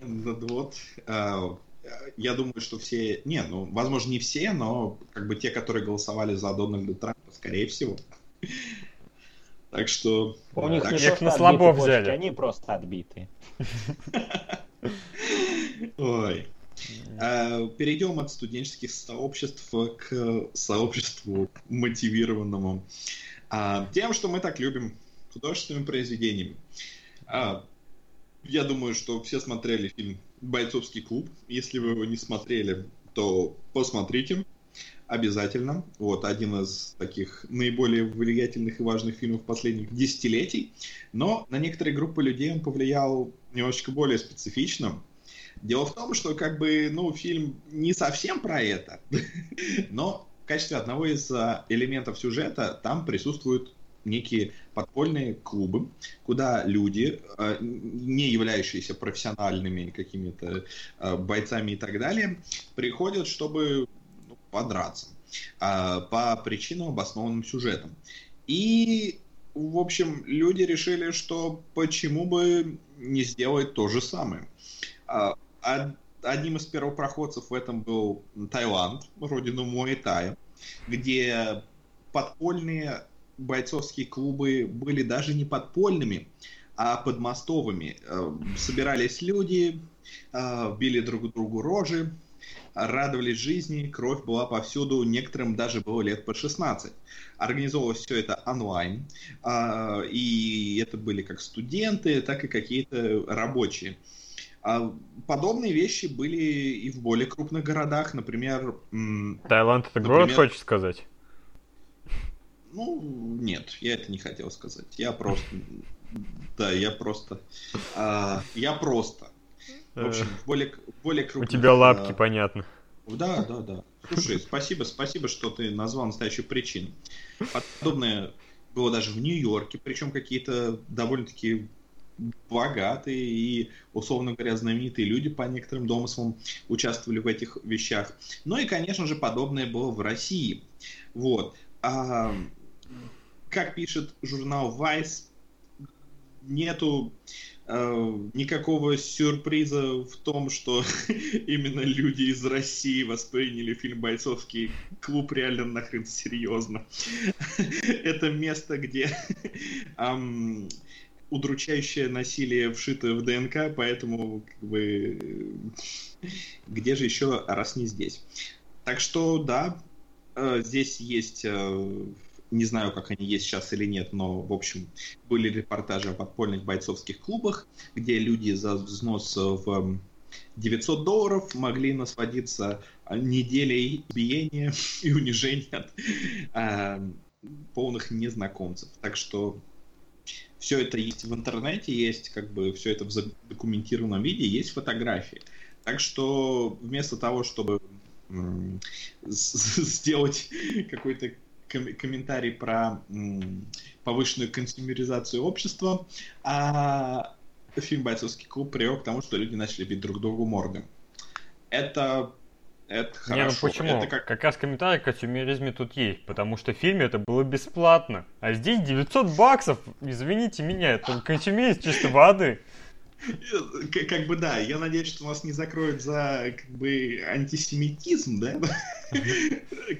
A: Ну, Вот. Я думаю, что все... Не, ну, возможно, не все, но как бы те, которые голосовали за Дональда Трампа, скорее всего. Так что...
D: У них
A: так
D: не
C: на
D: отбиты
C: слабо взяли.
D: они просто отбитые.
A: Ой. А, Перейдем от студенческих сообществ к сообществу мотивированному а, тем, что мы так любим, художественными произведениями. А, Я думаю, что все смотрели фильм «Бойцовский клуб». Если вы его не смотрели, то посмотрите обязательно. Вот один из таких наиболее влиятельных и важных фильмов последних десятилетий. Но на некоторые группы людей он повлиял немножечко более специфично. Дело в том, что как бы, ну, фильм не совсем про это, но в качестве одного из а, элементов сюжета там присутствуют некие подпольные клубы, куда люди, а, не являющиеся профессиональными какими-то а, бойцами и так далее, приходят, чтобы ну, подраться а, по причинам, обоснованным сюжетом. И, в общем, люди решили, что почему бы не сделать то же самое. А, од- Одним из первопроходцев в этом был Таиланд, родину Муайтая, где подпольные бойцовские клубы были даже не подпольными, а подмостовыми. Э, Собирались люди, э, били друг другу рожи, радовались жизни, кровь была повсюду, некоторым даже было лет по 16. Организовывалось все это онлайн, а, и это были как студенты, так и какие-то рабочие. А Подобные вещи были и в более крупных городах, например,
C: Таиланд это город,
A: Например-
C: хочешь сказать?
A: Ну, нет, я это не хотел сказать. Я просто, да, я просто, а, я просто. В общем, в более, более
C: Э, У
A: крупных...
C: тебя лапки,
A: а,
C: понятно.
A: Да, да, да. Слушай, спасибо, спасибо, что ты назвал настоящую причину. Подобное было даже в Нью-Йорке, причем какие-то довольно-таки богатые и, условно говоря, знаменитые люди по некоторым домыслам участвовали в этих вещах. Ну и, конечно же, подобное было в России. Вот. А, как пишет журнал Vice, нету э, никакого сюрприза в том, что именно люди из России восприняли фильм «Бойцовский клуб» реально нахрен серьезно. Это место, где ам, удручающее насилие вшито в ДНК, поэтому как бы где же еще раз не здесь. Так что да, э, здесь есть э, не знаю, как они есть сейчас или нет, но, в общем, были репортажи о подпольных бойцовских клубах, где люди за взнос в эм, 900 долларов могли насладиться неделей избиения и унижения от а, полных незнакомцев. Так что все это есть в интернете, есть как бы все это в задокументированном виде, есть фотографии. Так что вместо того, чтобы сделать какой-то ком- комментарий про м, повышенную консюмеризацию общества, а фильм «Бойцовский клуб» привел к тому, что люди начали бить друг другу морды. Это, это
C: Не, ну
A: хорошо.
C: почему?
A: Это как...
C: Как раз комментарий к консюмеризме тут есть, потому что в фильме это было бесплатно. А здесь 900 баксов, извините меня, это консюмеризм чистой воды.
A: Как бы да, я надеюсь, что нас не закроют за как бы антисемитизм, да?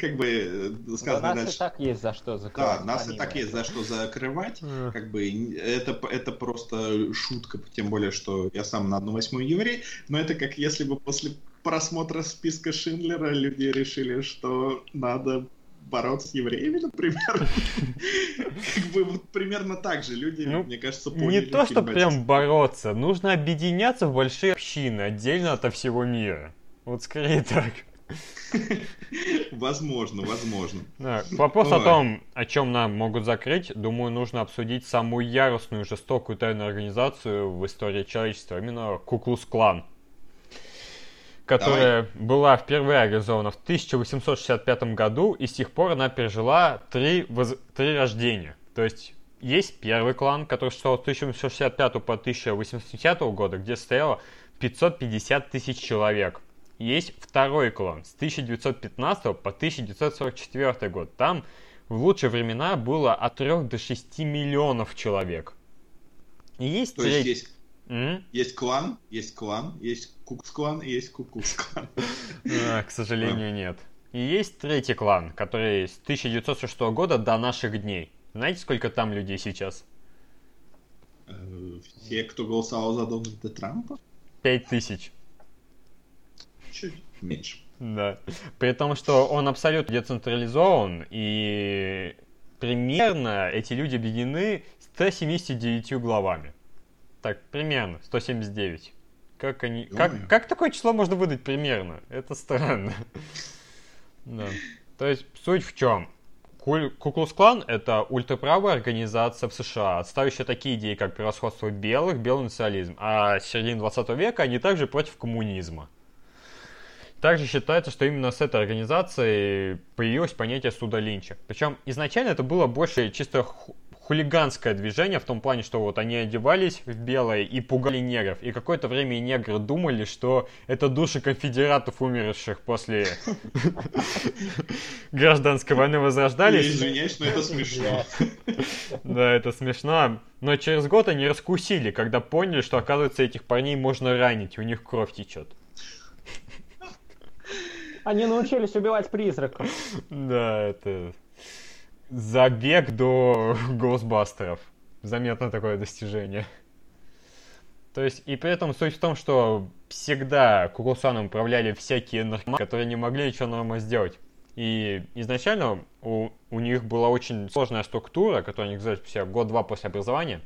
A: Как бы э, сказано
D: нас и
A: дальше.
D: так есть за что закрывать.
A: Да, нас и так есть за что закрывать. Как бы это, это просто шутка, тем более, что я сам на одну восьмую еврей, но это как если бы после просмотра списка Шиндлера люди решили, что надо бороться с евреями, например. Как бы вот примерно так же люди,
C: Ну,
A: мне кажется,
C: Не
A: поняли
C: то, что прям бороться, нужно объединяться в большие общины, отдельно ото всего мира. Вот скорее так.
A: Возможно, возможно.
C: Да, Вопрос о том, о чем нам могут закрыть, думаю, нужно обсудить самую яростную, жестокую тайную организацию в истории человечества, именно Куклус-клан, которая была впервые организована в 1865 году, и с тех пор она пережила три, воз- три рождения. То есть есть первый клан, который существовал с 1865 по 1870 года, где стояло 550 тысяч человек. Есть второй клан с 1915 по 1944 год. Там в лучшие времена было от 3 до 6 миллионов человек. И есть
A: То есть
C: третий...
A: есть,
C: М?
A: есть клан, есть клан, есть кукс-клан и есть кукус-клан.
C: А, к сожалению, нет. И есть третий клан, который с 1906 года до наших дней. Знаете, сколько там людей сейчас?
A: Э, Все, кто голосовал за Дональда Трампа,
C: Пять тысяч.
A: чуть меньше.
C: Да. При том, что он абсолютно децентрализован, и примерно эти люди объединены 179 главами. Так, примерно, 179. Как они... Как, как такое число можно выдать примерно? Это странно. Да. То есть, суть в чем? Куклус-клан — это ультраправая организация в США, отставящая такие идеи, как превосходство белых, белый национализм. А с середины 20 века они также против коммунизма. Также считается, что именно с этой организацией появилось понятие суда Линча. Причем изначально это было больше чисто хулиганское движение в том плане, что вот они одевались в белое и пугали негров. И какое-то время и негры думали, что это души конфедератов, умерших после гражданской войны,
A: Я
C: возрождались.
A: извиняюсь, но это смешно.
C: Да, это смешно. Но через год они раскусили, когда поняли, что, оказывается, этих парней можно ранить, у них кровь течет.
D: Они научились убивать призраков.
C: Да, это забег до Госбастеров. Заметно такое достижение. То есть, и при этом суть в том, что всегда Кукусаном управляли всякие наркоманы, которые не могли ничего нормально сделать. И изначально у, у них была очень сложная структура, которая они называют себя год-два после образования.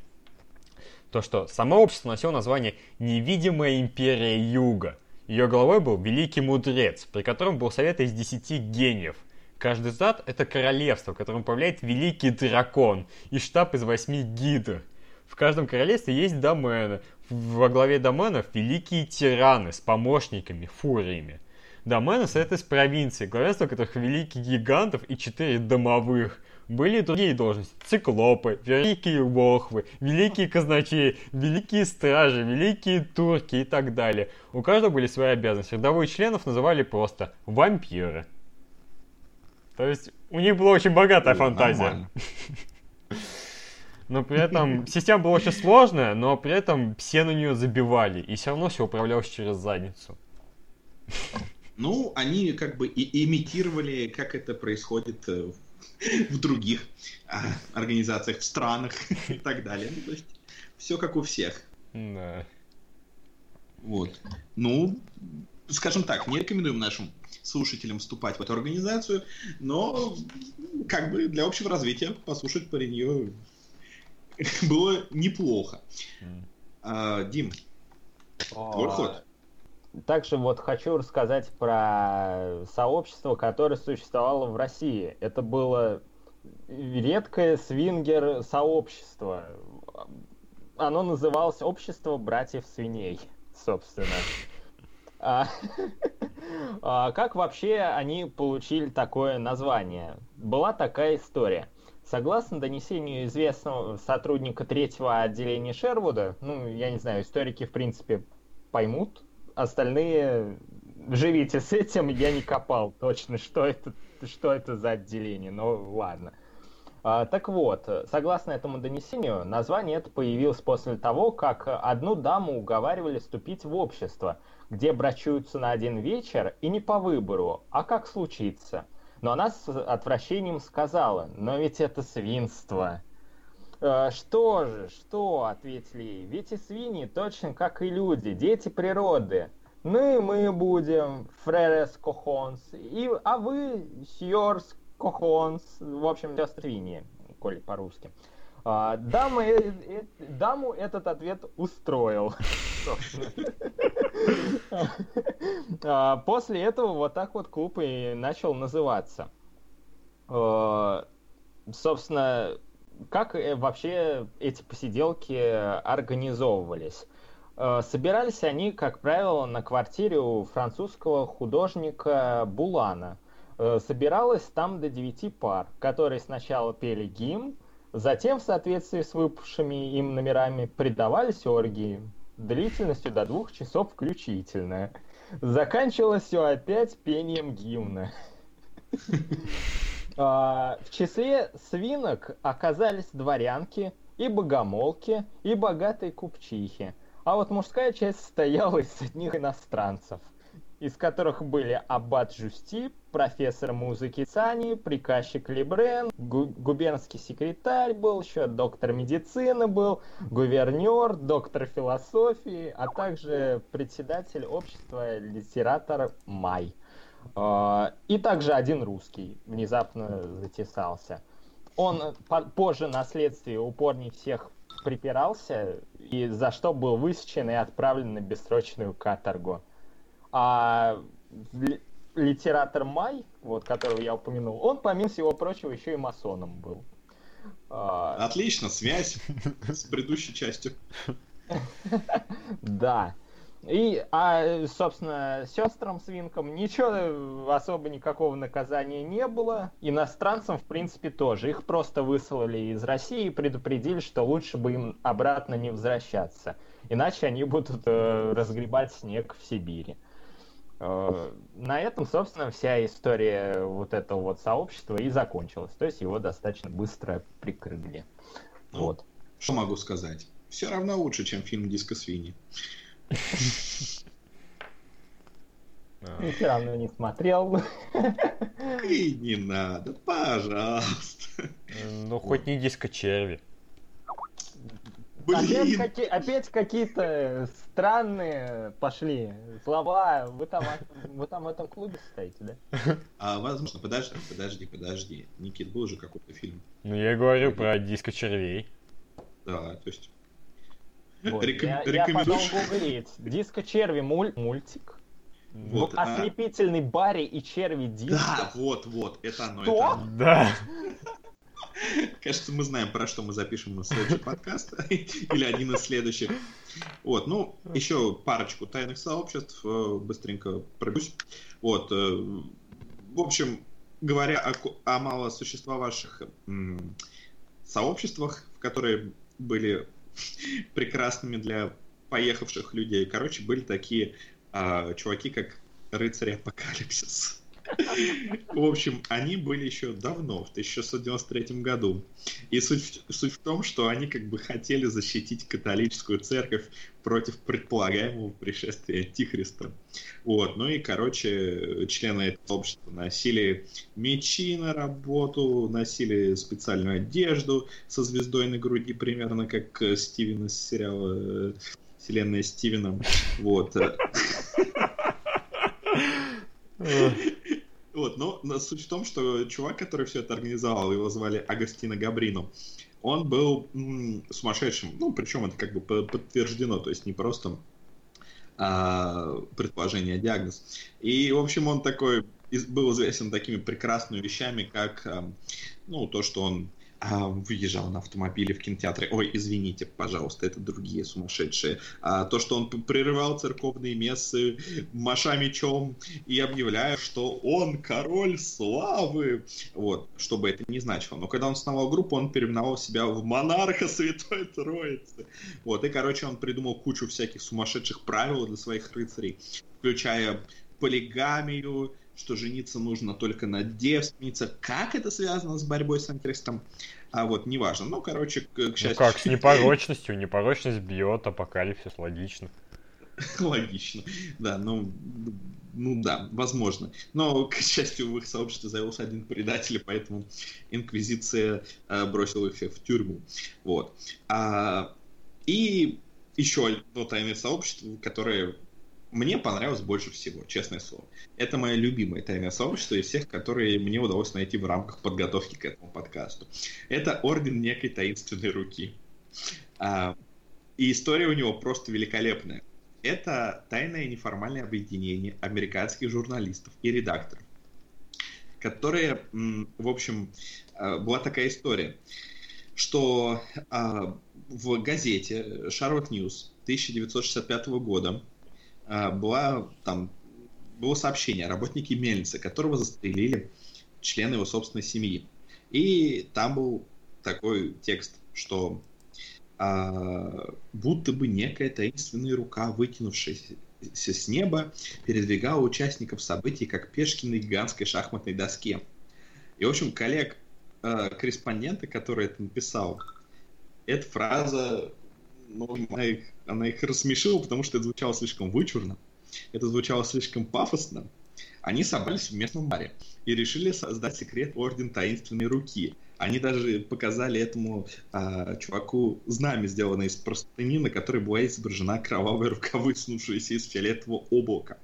C: То, что само общество носило название «Невидимая империя Юга». Ее главой был Великий Мудрец, при котором был совет из десяти гениев. Каждый зад — это королевство, которым управляет Великий Дракон и штаб из восьми гидр. В каждом королевстве есть домены. Во главе доменов великие тираны с помощниками, фуриями. Домены состоят из провинций, главенство которых великих гигантов и четыре домовых. Были и другие должности. Циклопы, великие волхвы, великие казначеи, великие стражи, великие турки и так далее. У каждого были свои обязанности. Рядовых членов называли просто вампиры. То есть у них была очень богатая
A: О,
C: фантазия. Но при этом система была очень сложная, но при этом все на нее забивали, и все равно все управлялось через задницу.
A: Ну, они как бы и имитировали, как это происходит э, в других а, организациях, в странах и так далее. Ну, то есть все как у всех.
C: Да.
A: Вот. Ну, скажем так, не рекомендуем нашим слушателям вступать в эту организацию, но как бы для общего развития послушать про нее было неплохо. А, Дим, твой ход.
D: Также вот хочу рассказать про сообщество, которое существовало в России. Это было редкое свингер-сообщество. Оно называлось Общество братьев свиней, собственно. А, как вообще они получили такое название? Была такая история. Согласно донесению известного сотрудника третьего отделения Шервуда, ну, я не знаю, историки, в принципе, поймут, остальные живите с этим, я не копал точно, что это, что это за отделение, но ладно. А, так вот, согласно этому донесению, название это появилось после того, как одну даму уговаривали вступить в общество, где брачуются на один вечер и не по выбору, а как случится. Но она с отвращением сказала, но ведь это свинство. «Э, Что же, что, ответили ей, ведь и свиньи точно как и люди, дети природы. Ну и мы будем фререс кохонс, и, а вы сьорс кохонс, в общем, свиньи, коли по-русски. А, дамы, э, э, даму этот ответ устроил. А, После этого вот так вот клуб и начал называться. Э, Собственно, как э, вообще эти посиделки организовывались? Э, Собирались они, как правило, на квартире у французского художника Булана. Собиралось там до девяти пар, которые сначала пели гимн, затем, в соответствии с выпавшими им номерами, предавались оргии длительностью до двух часов включительно. Заканчивалось все опять пением гимна. А, В числе свинок оказались дворянки, и богомолки, и богатые купчихи. А вот мужская часть состояла из одних иностранцев, из которых были аббат Жусти, профессор музыки Цани, приказчик Лебрен, гу- губернский секретарь был, еще доктор медицины был, гувернер, доктор философии, а также председатель общества литератор Май. А, И также один русский внезапно затесался. Он по- позже на следствии упорней всех припирался, и за что был высечен и отправлен на бессрочную каторгу. А литератор Май, вот которого я упомянул, он, помимо всего прочего, еще и масоном был. А,
A: Отлично, связь с предыдущей частью.
D: Да. И, а, собственно, сестрам свинкам ничего особо никакого наказания не было. Иностранцам, в принципе, тоже. Их просто выслали из России и предупредили, что лучше бы им обратно не возвращаться. Иначе они будут э, разгребать снег в Сибири. Э, на этом, собственно, вся история вот этого вот сообщества и закончилась. То есть его достаточно быстро прикрыли.
A: Ну,
D: Вот.
A: Что могу сказать? Все равно лучше, чем фильм «Диско свиньи».
D: И все равно не смотрел.
A: И не надо, пожалуйста.
C: Ну, хоть не диско черви.
D: Опять,
A: Блин,
D: каки- опять какие-то странные пошли слова. Вы там, вы там в этом клубе состоите, да?
A: а возможно, подожди, подожди, подожди. Никит, был же какой-то фильм.
C: Ну, я говорю про диско червей.
A: Да, то есть...
D: Вот.
A: Реком-
D: Я, я потом гуглить. Диско черви муль- мультик.
A: Вот, а-
D: Ослепительный Барри и черви
A: Да,
D: диско.
A: вот, вот, это оно,
D: Что?
A: это оно.
C: Да.
A: Кажется, мы знаем, про что мы запишем следующий подкаст. Или один из следующих. Вот, ну, еще парочку тайных сообществ э, быстренько пробегусь. Вот, э, в общем, говоря о, о малосуществовавших сообществах, которые были прекрасными для поехавших людей. Короче, были такие а, чуваки, как рыцари Апокалипсис. В общем, они были еще давно, в 1693 году. И суть, суть в том, что они как бы хотели защитить католическую церковь против предполагаемого пришествия Антихриста. Вот, ну и, короче, члены этого общества носили мечи на работу, носили специальную одежду со звездой на груди, примерно как э, Стивен из сериала э, «Вселенная Стивена». Вот. Вот, но, суть в том, что чувак, который все это организовал, его звали Агастино Габрино, он был м, сумасшедшим. Ну, причем это как бы по- подтверждено, то есть не просто а, предположение, а диагноз. И, в общем, он такой был известен такими прекрасными вещами, как ам, ну, то, что он а, выезжал на автомобиле в кинотеатре. Ой, извините, пожалуйста, это другие сумасшедшие. А, то, что он прерывал церковные мессы, маша мечом и объявляя, что он король славы. Вот, что бы это ни значило. Но когда он основал группу, он переименовал себя в монарха Святой Троицы. Вот, и, короче, он придумал кучу всяких сумасшедших правил для своих рыцарей, включая полигамию, что жениться нужно только на девственнице. Как это связано с борьбой с антихристом? А вот, неважно. Ну, короче, к, к
C: Ну
A: счастью...
C: как, с непорочностью. Непорочность бьет, апокалипсис, логично.
A: Логично. Да, ну, ну да, возможно. Но, к счастью, в их сообществе завелся один предатель, поэтому Инквизиция э, бросила их всех в тюрьму. Вот. А, и еще одно тайное сообщество, которое мне понравилось больше всего, честное слово. Это мое любимое тайное сообщество из всех, которые мне удалось найти в рамках подготовки к этому подкасту. Это Орден некой таинственной руки. А, и история у него просто великолепная. Это тайное неформальное объединение американских журналистов и редакторов, которые, в общем, э, была такая история, что а, в газете Charlotte News 1965 года а, была там было сообщение о работнике мельницы, которого застрелили члены его собственной семьи. И там был такой текст, что а, будто бы некая таинственная рука, вытянувшаяся с неба, передвигала участников событий, как пешки на гигантской шахматной доске. И, в общем, коллег а, корреспондента, который это написал, эта фраза, ну, она, их, она их рассмешила, потому что это звучало слишком вычурно, это звучало слишком пафосно. Они собрались в местном баре и решили создать секрет Орден Таинственной Руки – они даже показали этому а, чуваку знамя, сделанное из простыни, на которой была изображена кровавая рука, высунувшаяся из фиолетового облака.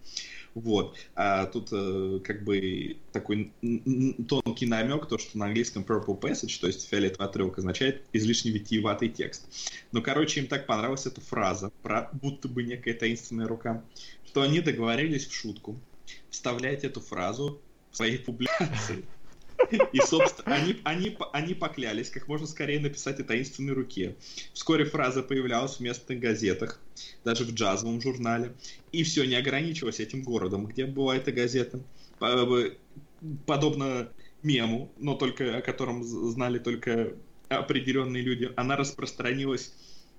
A: Вот. А тут э, как бы такой тонкий намек, то, что на английском purple passage, то есть фиолетовый отрывок, означает излишне витиеватый текст. Но, короче, им так понравилась эта фраза про будто бы некая таинственная рука, что они договорились в шутку вставлять эту фразу в своей публикации. И, собственно, они, они, они поклялись как можно скорее написать о таинственной руке. Вскоре фраза появлялась в местных газетах, даже в джазовом журнале. И все не ограничивалось этим городом, где была эта газета. Подобно мему, но только о котором знали только определенные люди, она распространилась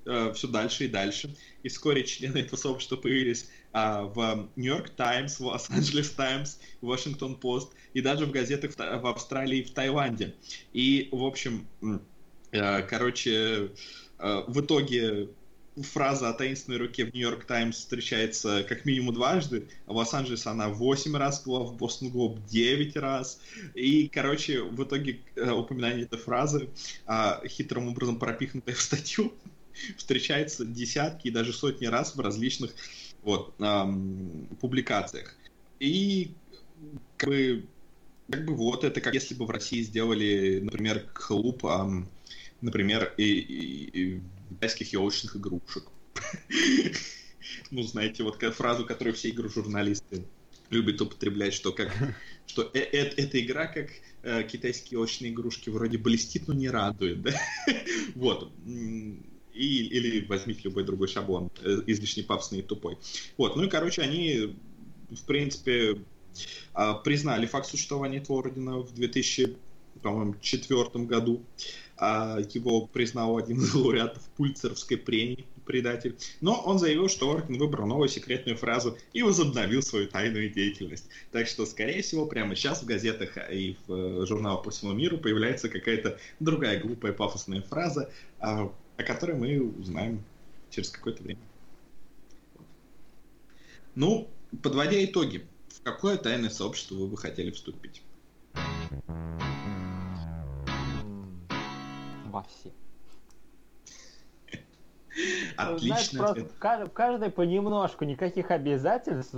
A: э, все дальше и дальше. И вскоре члены этого сообщества появились а, в Нью-Йорк Таймс, в Лос-Анджелес Таймс, в Вашингтон Пост и даже в газетах в Австралии и в Таиланде. И, в общем, э, короче, э, в итоге фраза о таинственной руке в Нью-Йорк Таймс встречается как минимум дважды, а в Лос-Анджелес она 8 раз была, в Бостон Глоб 9 раз. И, короче, в итоге э, упоминание этой фразы, а, хитрым образом пропихнутая в статью, встречается десятки и даже сотни раз в различных вот, эм, публикациях. И как бы, как бы вот это как если бы в России сделали, например, клуб, эм, например, и, и, и китайских елочных игрушек. Ну, знаете, вот фразу, которую все игры журналисты любят употреблять, что как что э -э эта игра как э, китайские елочные игрушки вроде блестит, но не радует, да? вот и, или возьмите любой другой шаблон, э, излишне пафосный и тупой. Вот, ну и, короче, они, в принципе, а, признали факт существования этого ордена в 2004 году. А, его признал один из лауреатов Пульцеровской премии, предатель. Но он заявил, что Орден выбрал новую секретную фразу и возобновил свою тайную деятельность. Так что, скорее всего, прямо сейчас в газетах и в э, журналах по всему миру появляется какая-то другая глупая пафосная фраза, а, о которой мы узнаем через какое-то время. Ну, подводя итоги, в какое тайное сообщество вы бы хотели вступить?
D: Во все.
A: Отлично.
D: Знаешь, просто каждый понемножку, никаких обязательств,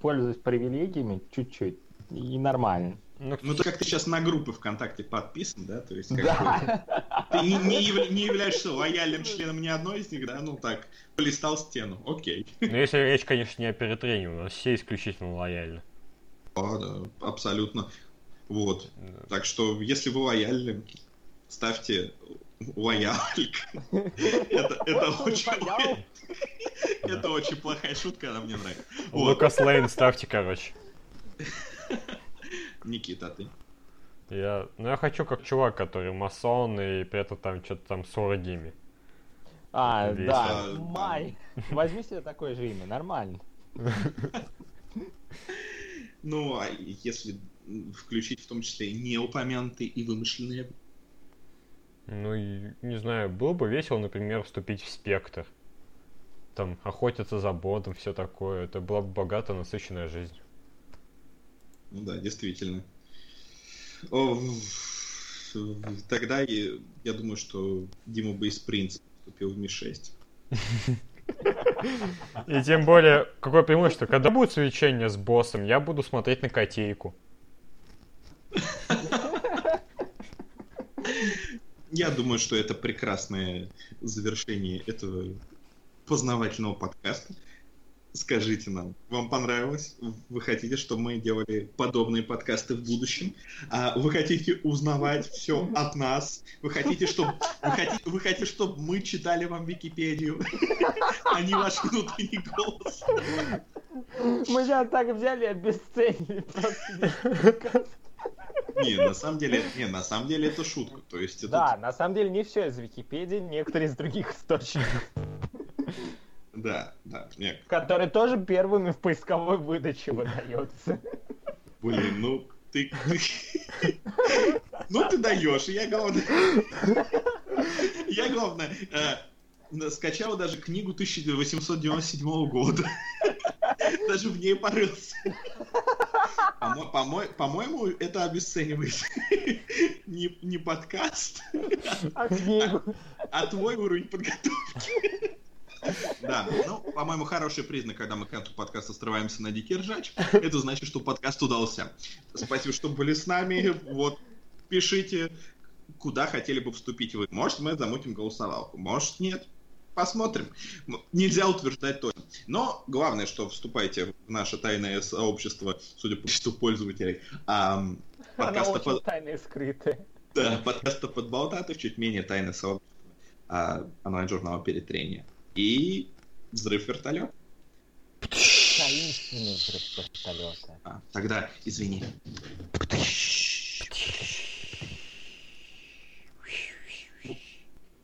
D: пользуясь привилегиями чуть-чуть. И нормально.
A: Ну, ну ты как ты сейчас на группы ВКонтакте подписан, да? То есть как да. бы, ты не, не, яв, не являешься лояльным членом ни одной из них, да? Ну так, полистал стену, окей.
C: Ну если речь, конечно, не о перетрении, у нас все исключительно лояльны.
A: А, да, абсолютно. Вот. Да. Так что, если вы лояльны, ставьте лояльк. Это, это очень... Это очень плохая шутка, она мне нравится.
C: Лукас Лейн ставьте, короче.
A: Никита, а ты?
C: Я, ну я хочу как чувак, который масон и при этом там что-то там с оргиями.
D: А, Весело. да, Май. Возьми себе такое же имя, нормально.
A: Ну, а если включить в том числе неупомянутые и вымышленные?
C: Ну, не знаю, было бы весело, например, вступить в спектр. Там охотиться за ботом, все такое. Это была бы богатая, насыщенная жизнь.
A: Ну да, действительно. О, тогда я, я думаю, что Дима бы из принципа вступил в Ми-6.
C: И тем более, какое преимущество, когда будет свечение с боссом, я буду смотреть на котейку.
A: Я думаю, что это прекрасное завершение этого познавательного подкаста. Скажите нам, вам понравилось? Вы хотите, чтобы мы делали подобные подкасты в будущем? А вы хотите узнавать все от нас? Вы хотите, чтобы вы хотите, вы хотите, чтобы мы читали вам Википедию, а не ваш внутренний голос?
D: Мы сейчас так взяли и обесценили.
A: Не, на самом деле, не, на самом деле это шутка. То есть это
D: Да, на самом деле не все из Википедии, некоторые из других источников,
A: Да, да, не,
D: которые тоже первыми в поисковой выдаче выдаются.
A: блин, ну ты, ты- ну ты даешь, я главное, я главное э, скачал даже книгу 1897 года, даже в ней порылся. Помо- помо- По-моему, это обесценивает не, не подкаст,
D: А книгу?
A: а твой уровень подготовки. Да, ну, по-моему, хороший признак, когда мы к концу подкаста срываемся на дикий ржач. Это значит, что подкаст удался. Спасибо, что были с нами. Вот, пишите, куда хотели бы вступить вы. Может, мы замутим голосовалку, может, нет. Посмотрим. Нельзя утверждать точно. Но главное, что вступайте в наше тайное сообщество, судя по количеству пользователей,
D: Она
A: подкаста под-
D: тайная и скрытая.
A: да, подкаста подболтатых, чуть менее тайное сообщество а, онлайн-журнала «Перетрение» и взрыв вертолета.
D: Таинственный взрыв вертолета.
A: А, тогда, извини.